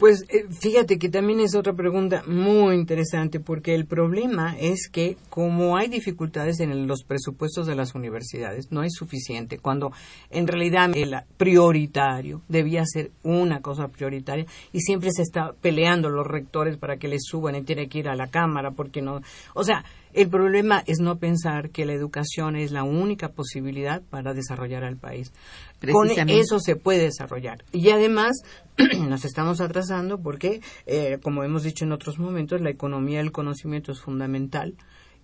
Pues eh, fíjate que también es otra pregunta muy interesante porque el problema es que como hay dificultades en los presupuestos de las universidades, no es suficiente cuando en realidad el prioritario debía ser una cosa prioritaria y siempre se está peleando los rectores para que le suban y tiene que ir a la cámara porque no, o sea, el problema es no pensar que la educación es la única posibilidad para desarrollar al país. Con eso se puede desarrollar. Y además <clears throat> nos estamos atrasando porque, eh, como hemos dicho en otros momentos, la economía del conocimiento es fundamental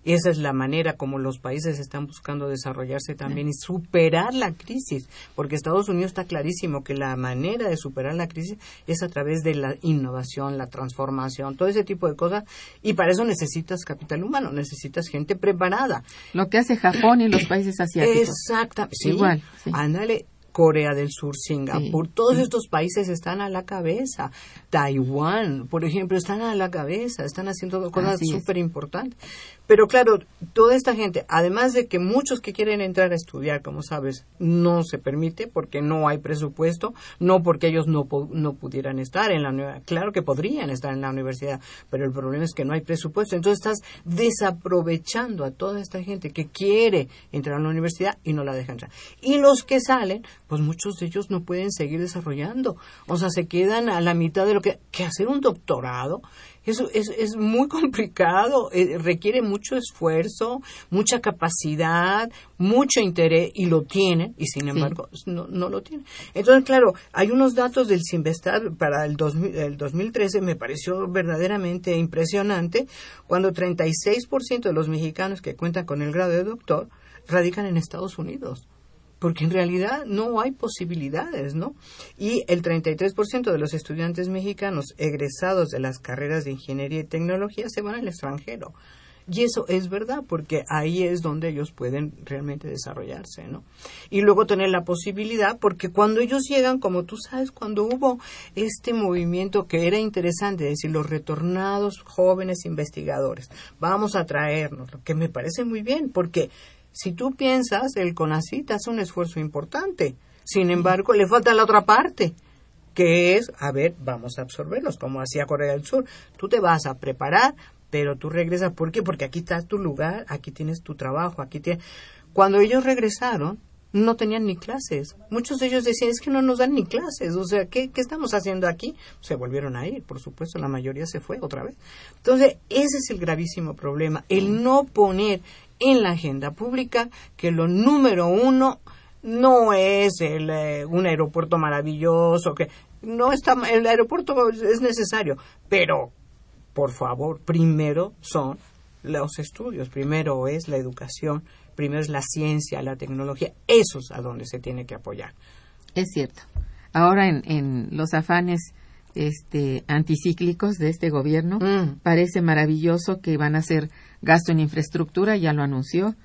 esa es la manera como los países están buscando desarrollarse también y superar la crisis, porque Estados Unidos está clarísimo que la manera de superar la crisis es a través de la innovación, la transformación, todo ese tipo de cosas, y para eso necesitas capital humano, necesitas gente preparada. Lo que hace Japón y los países asiáticos. Exactamente. Igual. Ándale, Corea del Sur, Singapur, todos estos países están a la cabeza. Taiwán, por ejemplo, están a la cabeza, están haciendo cosas súper importantes. Pero claro, toda esta gente, además de que muchos que quieren entrar a estudiar, como sabes, no se permite porque no hay presupuesto, no porque ellos no, no pudieran estar en la universidad. Claro que podrían estar en la universidad, pero el problema es que no hay presupuesto. Entonces estás desaprovechando a toda esta gente que quiere entrar a la universidad y no la dejan entrar. Y los que salen, pues muchos de ellos no pueden seguir desarrollando. O sea, se quedan a la mitad de lo que, que hacer un doctorado eso es, es muy <laughs> complicado, eh, requiere mucho esfuerzo, mucha capacidad, mucho interés y lo tienen y sin embargo no, no lo tienen. Entonces, claro, hay unos datos del Sinvestar para el, el 2013, me pareció verdaderamente impresionante, cuando 36% de los mexicanos que cuentan con el grado de doctor radican en Estados Unidos porque en realidad no hay posibilidades, ¿no? Y el 33% de los estudiantes mexicanos egresados de las carreras de ingeniería y tecnología se van al extranjero. Y eso es verdad, porque ahí es donde ellos pueden realmente desarrollarse, ¿no? Y luego tener la posibilidad, porque cuando ellos llegan, como tú sabes, cuando hubo este movimiento que era interesante, es decir, los retornados jóvenes investigadores, vamos a traernos, lo que me parece muy bien, porque si tú piensas, el CONACYT hace un esfuerzo importante. Sin embargo, le falta la otra parte, que es, a ver, vamos a absorberlos, como hacía Corea del Sur. Tú te vas a preparar, pero tú regresas. ¿Por qué? Porque aquí está tu lugar, aquí tienes tu trabajo, aquí tienes... Cuando ellos regresaron, no tenían ni clases. Muchos de ellos decían, es que no nos dan ni clases. O sea, ¿qué, ¿qué, estamos haciendo aquí? Se volvieron a ir, por supuesto, la mayoría se fue otra vez. Entonces, ese es el gravísimo problema, el no poner en la agenda pública que lo número uno no es el, eh, un aeropuerto maravilloso, que no está, el aeropuerto es necesario, pero por favor, primero son los estudios, primero es la educación, primero es la ciencia, la tecnología, eso es a donde se tiene que apoyar. Es cierto. Ahora en, en los afanes este, anticíclicos de este gobierno, mm. parece maravilloso que van a hacer gasto en infraestructura, ya lo anunció.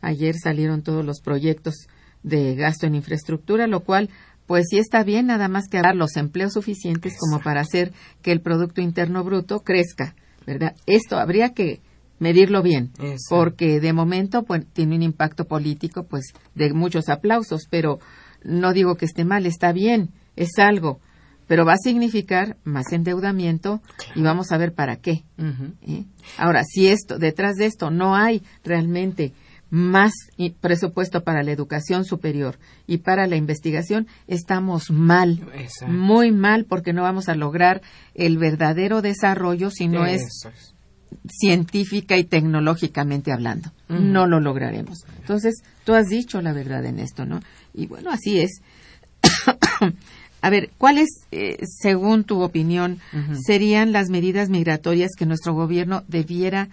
Ayer salieron todos los proyectos de gasto en infraestructura, lo cual pues sí está bien, nada más que dar los empleos suficientes como para hacer que el Producto Interno Bruto crezca, ¿verdad? Esto habría que medirlo bien, porque de momento pues, tiene un impacto político pues de muchos aplausos, pero no digo que esté mal, está bien, es algo pero va a significar más endeudamiento y vamos a ver para qué. ¿eh? Ahora, si esto, detrás de esto no hay realmente más presupuesto para la educación superior y para la investigación, estamos mal, muy mal, porque no vamos a lograr el verdadero desarrollo si no es científica y tecnológicamente hablando. No lo lograremos. Entonces, tú has dicho la verdad en esto, ¿no? Y bueno, así es. <coughs> a ver, ¿cuáles, eh, según tu opinión, serían las medidas migratorias que nuestro gobierno debiera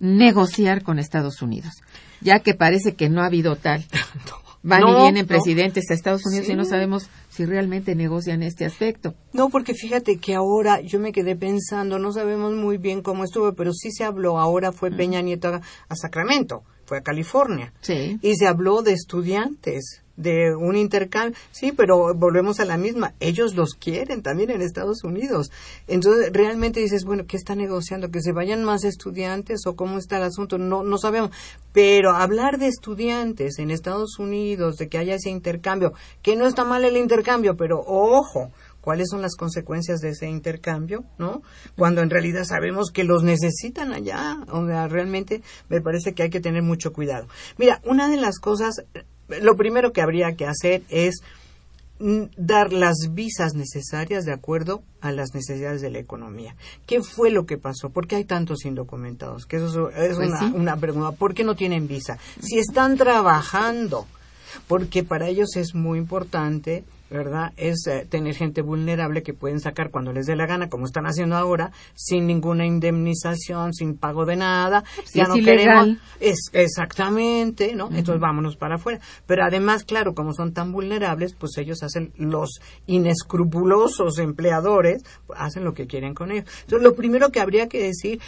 negociar con Estados Unidos? Ya que parece que no ha habido tal. <laughs> Van y vienen presidentes a Estados Unidos y no sabemos si realmente negocian este aspecto. No, porque fíjate que ahora yo me quedé pensando, no sabemos muy bien cómo estuvo, pero sí se habló, ahora fue Peña Nieto a, Sacramento, fue a California. Sí. Y se habló de estudiantes de un intercambio. Sí, pero volvemos a la misma. Ellos los quieren también en Estados Unidos. Entonces, realmente dices, bueno, ¿qué está negociando? ¿Que se vayan más estudiantes o cómo está el asunto? No, no sabemos. Pero hablar de estudiantes en Estados Unidos, de que haya ese intercambio, que no está mal el intercambio, pero ojo, cuáles son las consecuencias de ese intercambio, ¿no? Cuando en realidad sabemos que los necesitan allá, o sea, realmente me parece que hay que tener mucho cuidado. Mira, una de las cosas lo primero que habría que hacer es mm, dar las visas necesarias de acuerdo a las necesidades de la economía. ¿Qué fue lo que pasó? ¿Por qué hay tantos indocumentados? Que eso es pues una, una pregunta. ¿Por qué no tienen visa? Si están trabajando, porque para ellos es muy importante ¿verdad? Es eh, tener gente vulnerable que pueden sacar cuando les dé la gana, como están haciendo ahora, sin ninguna indemnización, sin pago de nada. ya no ilegal. Es, exactamente, ¿no? Entonces vámonos para afuera. Pero además, claro, como son tan vulnerables, pues ellos hacen, los inescrupulosos empleadores, hacen lo que quieren con ellos. Entonces, lo primero que habría que decir,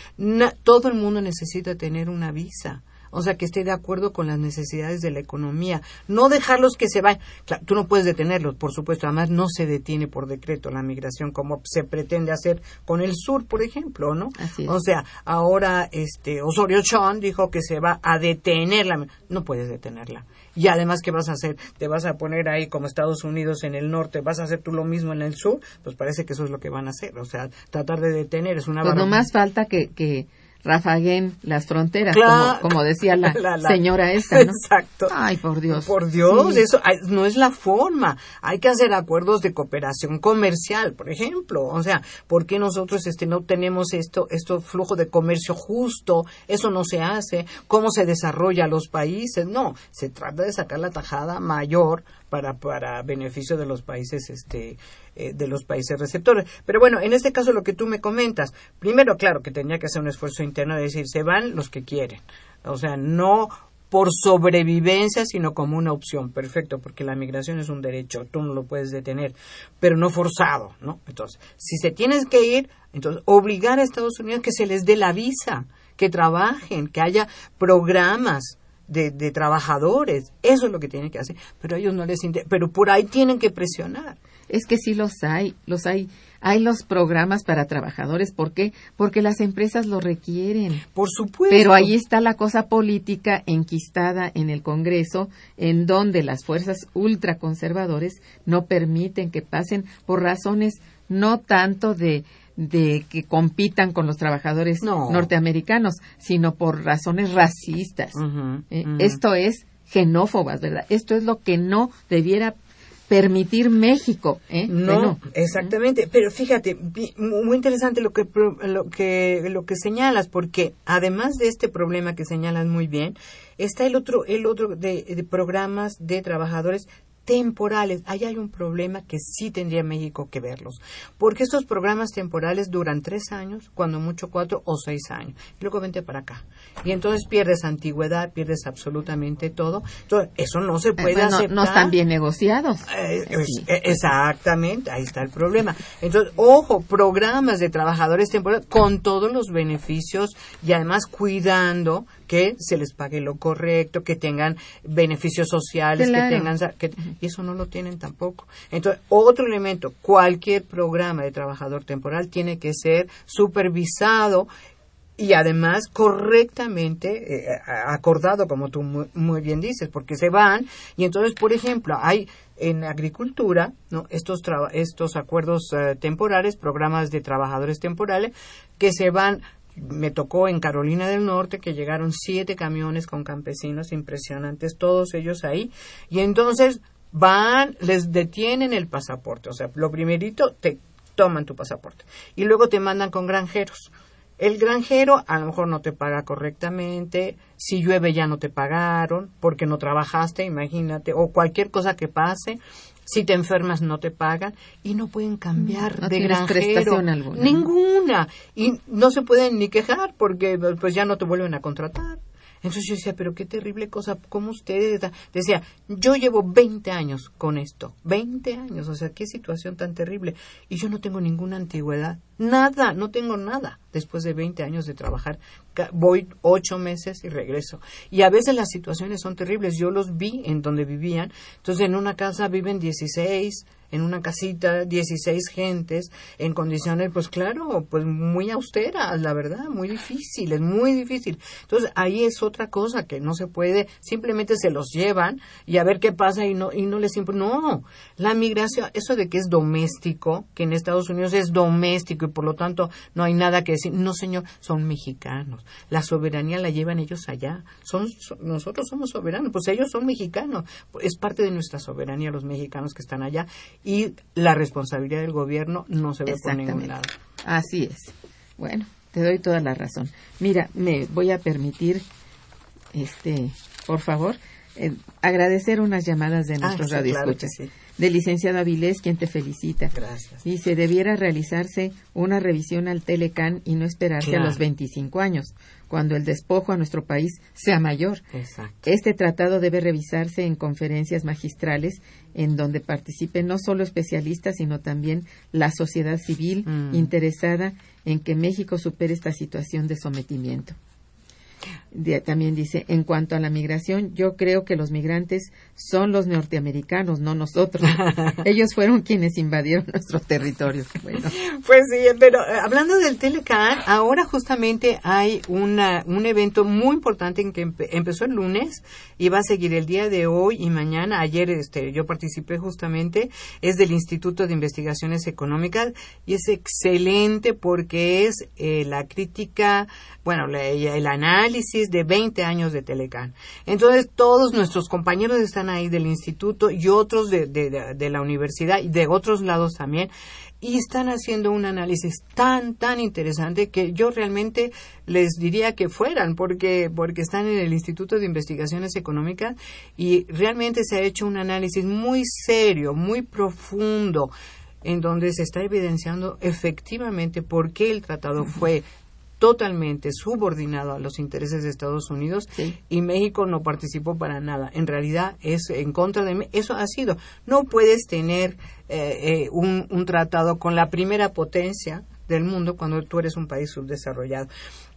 todo el mundo necesita tener una visa o sea, que esté de acuerdo con las necesidades de la economía. No dejarlos que se vayan. Claro, tú no puedes detenerlos, por supuesto. Además, no se detiene por decreto la migración como se pretende hacer con el sur, por ejemplo, ¿no? O sea, ahora este Osorio Chón dijo que se va a detener la. No puedes detenerla. Y además, ¿qué vas a hacer? ¿Te vas a poner ahí como Estados Unidos en el norte? ¿Vas a hacer tú lo mismo en el sur? Pues parece que eso es lo que van a hacer. O sea, tratar de detener es una Pues no más falta que, que rafaguen las fronteras, como, decía <laughs> la, señora esta, ¿no? Exacto. Ay, por Dios. Por Dios, eso no es la forma. Hay que hacer acuerdos de cooperación comercial, por ejemplo. O sea, ¿por qué nosotros este, no tenemos esto, esto flujo de comercio justo? Eso no se hace. ¿Cómo se desarrolla los países? No, se trata de sacar la tajada mayor para, para beneficio de los países este eh, de los países receptores. Pero bueno, en este caso lo que tú me comentas, primero, claro, que tenía que hacer un esfuerzo interno de decir, se van los que quieren. O sea, no por sobrevivencia, sino como una opción. Perfecto, porque la migración es un derecho, tú no lo puedes detener, pero no forzado, ¿no? Entonces, si se tienes que ir, entonces obligar a Estados Unidos que se les dé la visa, que trabajen, que haya programas de, de trabajadores. Eso es lo que tienen que hacer, pero ellos no les interesa, pero por ahí tienen que presionar. Es que sí los hay, los hay. Hay los programas para trabajadores. ¿Por qué? Porque las empresas lo requieren. Por supuesto. Pero ahí está la cosa política enquistada en el Congreso, en donde las fuerzas ultraconservadores no permiten que pasen por razones no tanto de, de que compitan con los trabajadores norteamericanos, sino por razones racistas. ¿eh? Esto es xenófobas, ¿verdad? Esto es lo que no debiera permitir México. ¿eh? No, exactamente. Pero fíjate, muy interesante lo que, lo, que, lo que señalas, porque además de este problema que señalas muy bien, está el otro, el otro de programas de trabajadores temporales. Ahí hay un problema que sí tendría México que verlos, porque estos programas temporales duran tres años, cuando mucho cuatro o seis años, y luego vente para acá. Y entonces pierdes antigüedad, pierdes absolutamente todo. Entonces, eso no se puede hacer. No están bien negociados. Eh, eh, exactamente, ahí está el problema. Entonces, ojo, programas de trabajadores temporales con todos los beneficios y además cuidando que se les pague lo correcto, que tengan beneficios sociales, que tengan... y eso no lo tienen tampoco. Entonces, otro elemento, cualquier programa de trabajador temporal tiene que ser supervisado y además correctamente eh, acordado, como tú muy, muy, bien dices, porque se van y entonces, por ejemplo, hay en agricultura ¿no? estos, estos acuerdos eh, temporales, programas de trabajadores temporales, que se van me tocó en Carolina del Norte que llegaron siete camiones con campesinos impresionantes, todos ellos ahí, y entonces van, les detienen el pasaporte, o sea, lo primerito te toman tu pasaporte. Y luego te mandan con granjeros. El granjero a lo mejor no te paga correctamente, si llueve ya no te pagaron porque no trabajaste, imagínate, o cualquier cosa que pase, si te enfermas no te pagan y no pueden cambiar no de granjero. alguna, ninguna. Y no se pueden ni quejar porque pues ya no te vuelven a contratar. Entonces yo decía, pero qué terrible cosa, ¿cómo ustedes? Decía, yo llevo 20 años con esto, 20 años, o sea, qué situación tan terrible. Y yo no tengo ninguna antigüedad, nada, no tengo nada después de 20 años de trabajar. Voy ocho meses y regreso. Y a veces las situaciones son terribles, yo los vi en donde vivían. Entonces en una casa viven 16, en una casita, 16 gentes, en condiciones, pues claro, pues muy austeras, la verdad, muy difíciles, muy difícil. Entonces ahí es otra cosa que no se puede, simplemente se los llevan y a ver qué pasa y no, y no les No, la migración, eso de que es doméstico, que en Estados Unidos es doméstico y por lo tanto no hay nada que decir, no señor, son mexicanos, la soberanía la llevan ellos allá, son, nosotros somos soberanos, pues ellos son mexicanos, es parte de nuestra soberanía los mexicanos que están allá y la responsabilidad del gobierno no se ve por ningún lado. Así es. Bueno, te doy toda la razón. Mira, me voy a permitir, este, por favor, eh, agradecer unas llamadas de ah, nuestros ah, radioescuchas. De licenciado Avilés, quien te felicita. Gracias. Dice, debiera realizarse una revisión al Telecan y no esperarse a los 25 años cuando el despojo a nuestro país sea mayor. Este tratado debe revisarse en conferencias magistrales en donde participen no solo especialistas, sino también la sociedad civil mm. interesada en que México supere esta situación de sometimiento también dice, en cuanto a la migración, yo creo que los migrantes son los norteamericanos, no nosotros. <laughs> Ellos fueron quienes invadieron nuestro territorio. Pues sí, pero eh, hablando del Telecan, ahora justamente hay una, un evento muy importante en que empezó el lunes y va a seguir el día de hoy y mañana. Ayer este, yo participé justamente, es del Instituto de Investigaciones Económicas y es excelente porque es eh, la crítica, bueno, el análisis de 20 años de Telecán. Entonces, todos nuestros compañeros están ahí del instituto y otros de, de, la universidad y de otros lados también y están haciendo un análisis tan tan interesante que yo realmente les diría que fueran porque porque están en el Instituto de Investigaciones Económicas y realmente se ha hecho un análisis muy serio, muy profundo en donde se está evidenciando efectivamente por qué el tratado fue totalmente subordinado a los intereses de Estados Unidos y México no participó para nada. En realidad es en contra de eso ha sido. No puedes tener eh, eh, un, un tratado con la primera potencia del mundo cuando tú eres un país subdesarrollado.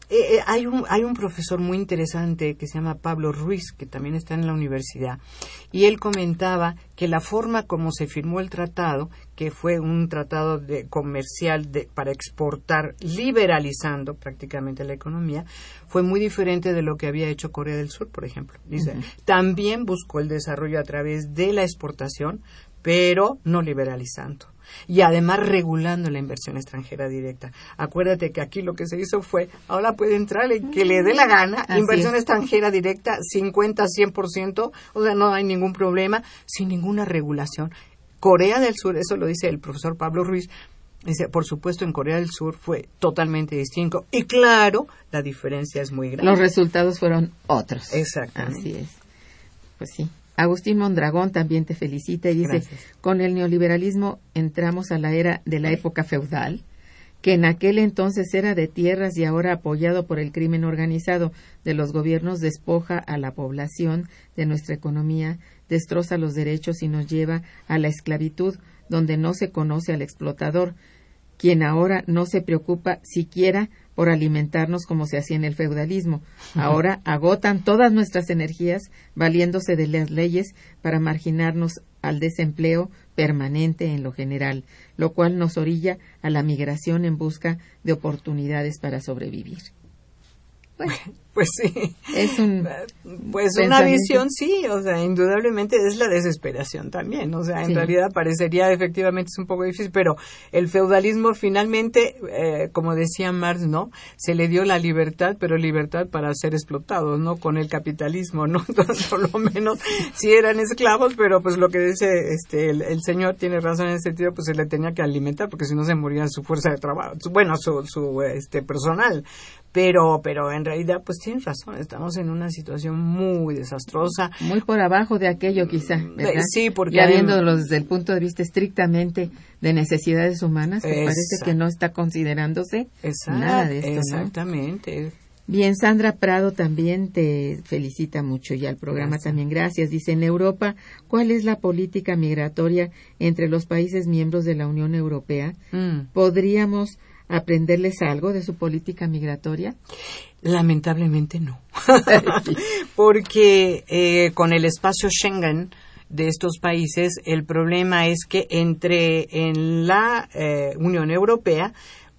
Eh, eh, hay, un, hay un profesor muy interesante que se llama Pablo Ruiz, que también está en la universidad, y él comentaba que la forma como se firmó el tratado, que fue un tratado de, comercial de, para exportar, liberalizando prácticamente la economía, fue muy diferente de lo que había hecho Corea del Sur, por ejemplo. Dice, también buscó el desarrollo a través de la exportación, pero no liberalizando y además regulando la inversión extranjera directa. Acuérdate que aquí lo que se hizo fue, ahora puede entrar el que le dé la gana, inversión extranjera directa 50, 100%, o sea, no hay ningún problema, sin ninguna regulación. Corea del Sur, eso lo dice el profesor Pablo Ruiz, Dice, por supuesto, en Corea del Sur fue totalmente distinto. Y claro, la diferencia es muy grande. Los resultados fueron otros. Exactamente. Así es. Pues sí. Agustín Mondragón también te felicita y dice, con el neoliberalismo entramos a la era de la época feudal, que en aquel entonces era de tierras y ahora apoyado por el crimen organizado. De los gobiernos despoja a la población de nuestra economía, destroza los derechos y nos lleva a la esclavitud, donde no se conoce al explotador, quien ahora no se preocupa siquiera por alimentarnos como se hacía en el feudalismo. Ahora agotan todas nuestras energías valiéndose de las leyes para marginarnos al desempleo permanente en lo general, lo cual nos orilla a la migración en busca de oportunidades para sobrevivir. <laughs> Pues sí. es un... Pues una visión sí, o sea, indudablemente es la desesperación también, o sea, en Sí. realidad parecería efectivamente es un poco difícil, pero el feudalismo finalmente, eh, como decía Marx, ¿no? Se le dio la libertad, pero libertad para ser explotados, ¿no? Con el capitalismo, ¿no? <laughs> Entonces, por lo menos, sí eran esclavos, pero pues lo que dice este el, el señor tiene razón en ese sentido, pues se le tenía que alimentar, porque si no se moría su fuerza de trabajo, su- bueno, su, su este personal pero pero en realidad pues tienen razón estamos en una situación muy desastrosa muy por abajo de aquello quizá, ¿verdad? Eh, sí, porque Ya viéndolo desde el punto de vista estrictamente de necesidades humanas, parece que no está considerándose Exact- nada de esto, ¿no? exactamente Bien, Sandra Prado también te felicita mucho y al programa Gracias. también gracias. Dice, en Europa, ¿cuál es la política migratoria entre los países miembros de la Unión Europea? Mm. ¿Podríamos aprenderles algo de su política migratoria? lamentablemente no <laughs> <laughs> porque eh, con el espacio Schengen de estos países el problema es que entre en la eh, Unión Europea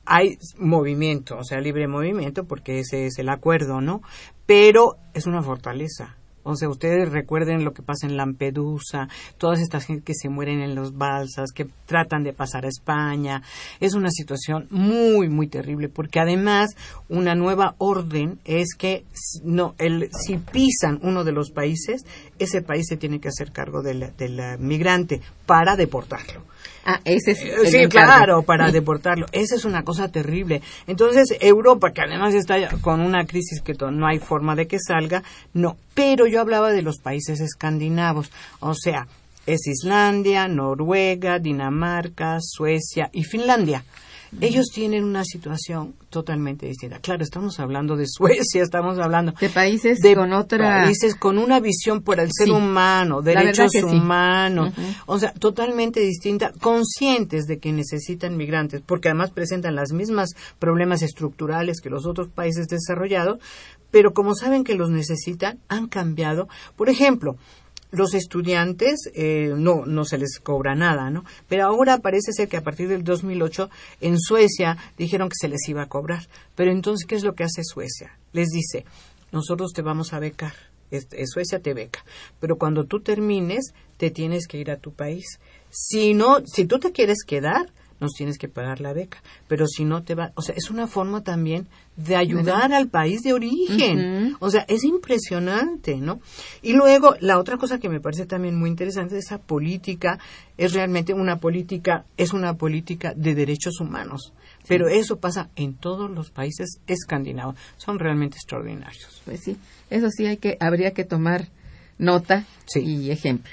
hay movimiento, o sea, libre movimiento, porque ese es el acuerdo, ¿no? Pero es una fortaleza. O sea, ustedes recuerden lo que pasa en Lampedusa, todas estas gente que se mueren en los balsas, que tratan de pasar a España. Es una situación muy, muy terrible, porque además una nueva orden es que no, el, si pisan uno de los países, ese país se tiene que hacer cargo del, del migrante para deportarlo. Ah, ese es Eh, el Sí, encargo. claro, para deportarlo. Esa es una cosa terrible. Entonces, Europa, que además está con una crisis que no hay forma de que salga, no. Pero yo hablaba de los países escandinavos. O sea, es Islandia, Noruega, Dinamarca, Suecia y Finlandia. Ellos tienen una situación totalmente distinta. Claro, estamos hablando de <laughs> Suecia, estamos hablando De países de con otra... países con una visión por el ser humano, derechos sí. humanos, o sea, totalmente distinta, conscientes de que necesitan migrantes, porque además presentan las mismas problemas estructurales que los otros países desarrollados, pero como saben que los necesitan, han cambiado. Por ejemplo, los estudiantes eh, no no se les cobra nada, ¿no? Pero ahora parece ser que a partir del 2008 en Suecia dijeron que se les iba a cobrar. Pero entonces, ¿qué es lo que hace Suecia? Les dice, nosotros te vamos a becar. Suecia te beca. Pero cuando tú termines, te tienes que ir a tu país. Si no, si tú te quieres quedar, nos tienes que pagar la beca. Pero si no te va, o sea, es una forma también de ayudar al país de origen. O sea, es impresionante, ¿no? Y luego, la otra cosa que me parece también muy interesante, esa política es realmente una política, es una política de derechos humanos. Pero eso pasa en todos los países escandinavos. Son realmente extraordinarios. Pues sí, eso sí hay que, habría que tomar nota Sí. y ejemplo.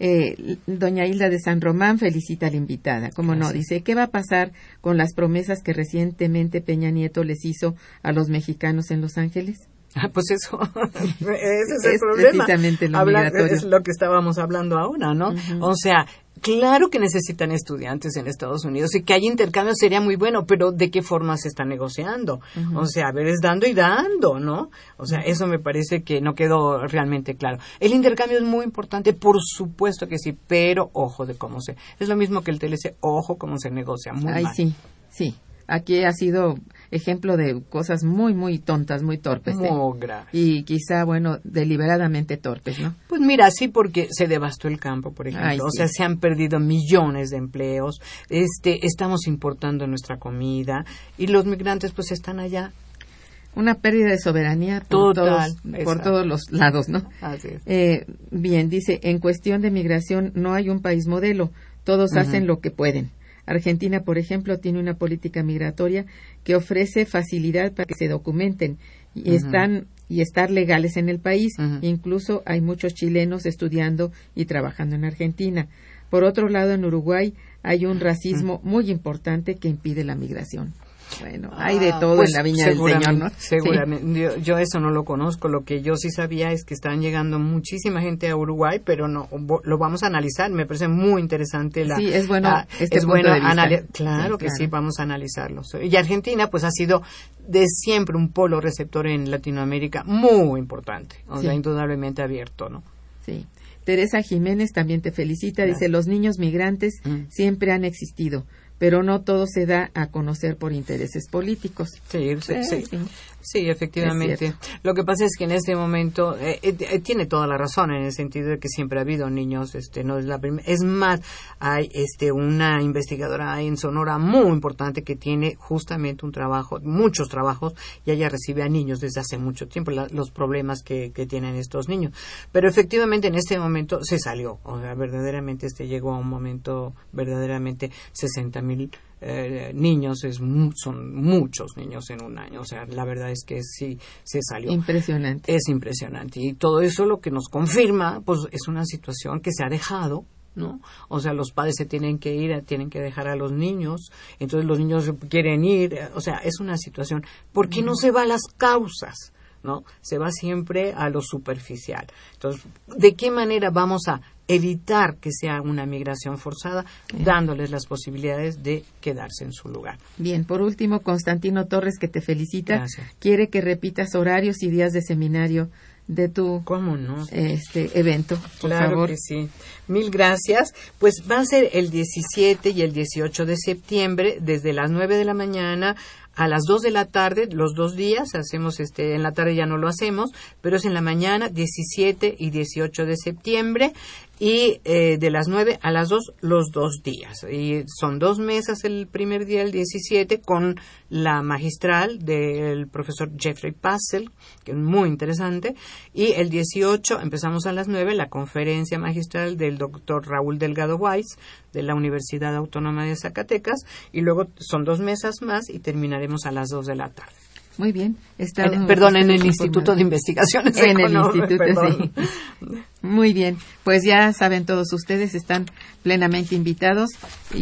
Eh, doña Hilda de San Román felicita a la invitada. Como no, dice, ¿qué va a pasar con las promesas que recientemente Peña Nieto les hizo a los mexicanos en Los Ángeles? Ah, pues eso, <laughs> ese es, el Es problema. precisamente lo Habla- es lo que estábamos hablando ahora, ¿no? O sea, claro que necesitan estudiantes en Estados Unidos y que haya intercambio sería muy bueno, pero ¿de qué forma se está negociando? O sea, a ver, es dando y dando, ¿no? O sea, eso me parece que no quedó realmente claro. El intercambio es muy importante, por supuesto que sí, pero ojo de cómo se... Es lo mismo que el TLC, ojo cómo se negocia, muy Ay, mal. sí, sí. Aquí ha sido ejemplo de cosas muy, muy tontas, muy torpes. ¿eh? Muy. Y quizá, bueno, deliberadamente torpes, ¿no? Pues mira, sí, porque se devastó el campo, por ejemplo. Ay, O sí. sea, se han perdido millones de empleos. Este, estamos importando nuestra comida y los migrantes, pues, están allá. Una pérdida de soberanía por, Total, todos, por todos los lados, ¿no? Así es. Eh, bien, dice, en cuestión de migración no hay un país modelo, todos hacen lo que pueden. Argentina, por ejemplo, tiene una política migratoria que ofrece facilidad para que se documenten y están y estar legales en el país. Incluso hay muchos chilenos estudiando y trabajando en Argentina. Por otro lado, en Uruguay hay un racismo muy importante que impide la migración. Bueno, hay de Ah, todo pues, en la viña del Señor, ¿no? Seguramente. Yo, yo eso no lo conozco. Lo que yo sí sabía es que están llegando muchísima gente a Uruguay, pero no lo vamos a analizar. Me parece muy interesante la. Sí, es bueno ah, este es bueno de vista. anali- Claro Sí, que sí, vamos a analizarlo. Y Argentina, pues ha sido de siempre un polo receptor en Latinoamérica muy importante. O sea, indudablemente abierto, ¿no? Sí. Teresa Jiménez también te felicita. Dice, los niños migrantes Mm. siempre han existido, pero no todo se da a conocer por intereses políticos. Sí, sí, Eh, sí. Sí. Efectivamente. Lo que pasa es que en este momento eh, eh, eh, tiene toda la razón en el sentido de que siempre ha habido niños, este, no es la primera. Es más, hay este una investigadora en Sonora muy importante que tiene justamente un trabajo, muchos trabajos, y ella recibe a niños desde hace mucho tiempo la- los problemas que, que tienen estos niños. Pero efectivamente en este momento se salió, o sea, verdaderamente este llegó a un momento verdaderamente 60 mil eh, niños es son muchos niños en un año o sea la verdad es que sí se salió Impresionante. es impresionante y todo eso lo que nos confirma pues es una situación que se ha dejado ¿no? O sea, los padres se tienen que ir, tienen que dejar a los niños, entonces los niños quieren ir, o sea, es una situación. ¿Por qué no se va a las causas? ¿No? Se va siempre a lo superficial. Entonces, ¿de qué manera vamos a evitar que sea una migración forzada, dándoles las posibilidades de quedarse en su lugar? Bien, por último, Constantino Torres, que te felicita, Gracias. quiere que repitas horarios y días de seminario de tu ¿Cómo no? este evento, por Claro favor. que sí. Mil gracias. Pues va a ser el 17 y el 18 de septiembre, desde las 9 de la mañana a las 2 de la tarde, los dos días, hacemos este, en la tarde ya no lo hacemos, pero es en la mañana, 17 y 18 de septiembre, y eh, de las 9 a las 2 los dos días. Y son dos mesas el primer día, el 17, con la magistral del profesor Jeffrey Passel, que es muy interesante, y el 18 empezamos a las 9 la conferencia magistral del doctor Raúl Delgado Weiss de la Universidad Autónoma de Zacatecas, y luego son dos mesas más y terminaremos a las 2 de la tarde. Muy bien. En- perdón, en el Instituto de Investigaciones En el instituto, perdón. sí. Muy bien, pues ya saben todos ustedes, están plenamente invitados.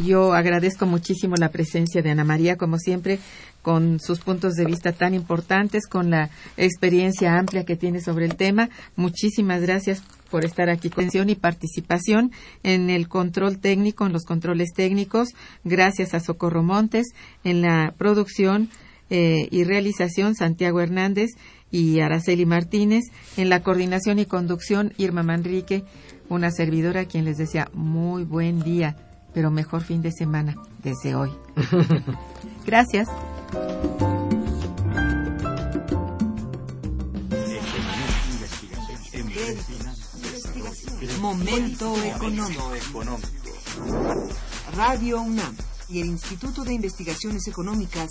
Yo agradezco muchísimo la presencia de Ana María, como siempre, con sus puntos de vista tan importantes, con la experiencia amplia que tiene sobre el tema. Muchísimas gracias por estar aquí atención y participación en el control técnico, en los controles técnicos. Gracias a Socorro Montes en la producción eh, y realización Santiago Hernández y Araceli Martínez, en la coordinación y conducción Irma Manrique, una servidora a quien les desea muy buen día, pero mejor fin de semana desde hoy. <laughs> Gracias. Momento económico. Radio UNAM y el Instituto de Investigaciones Económicas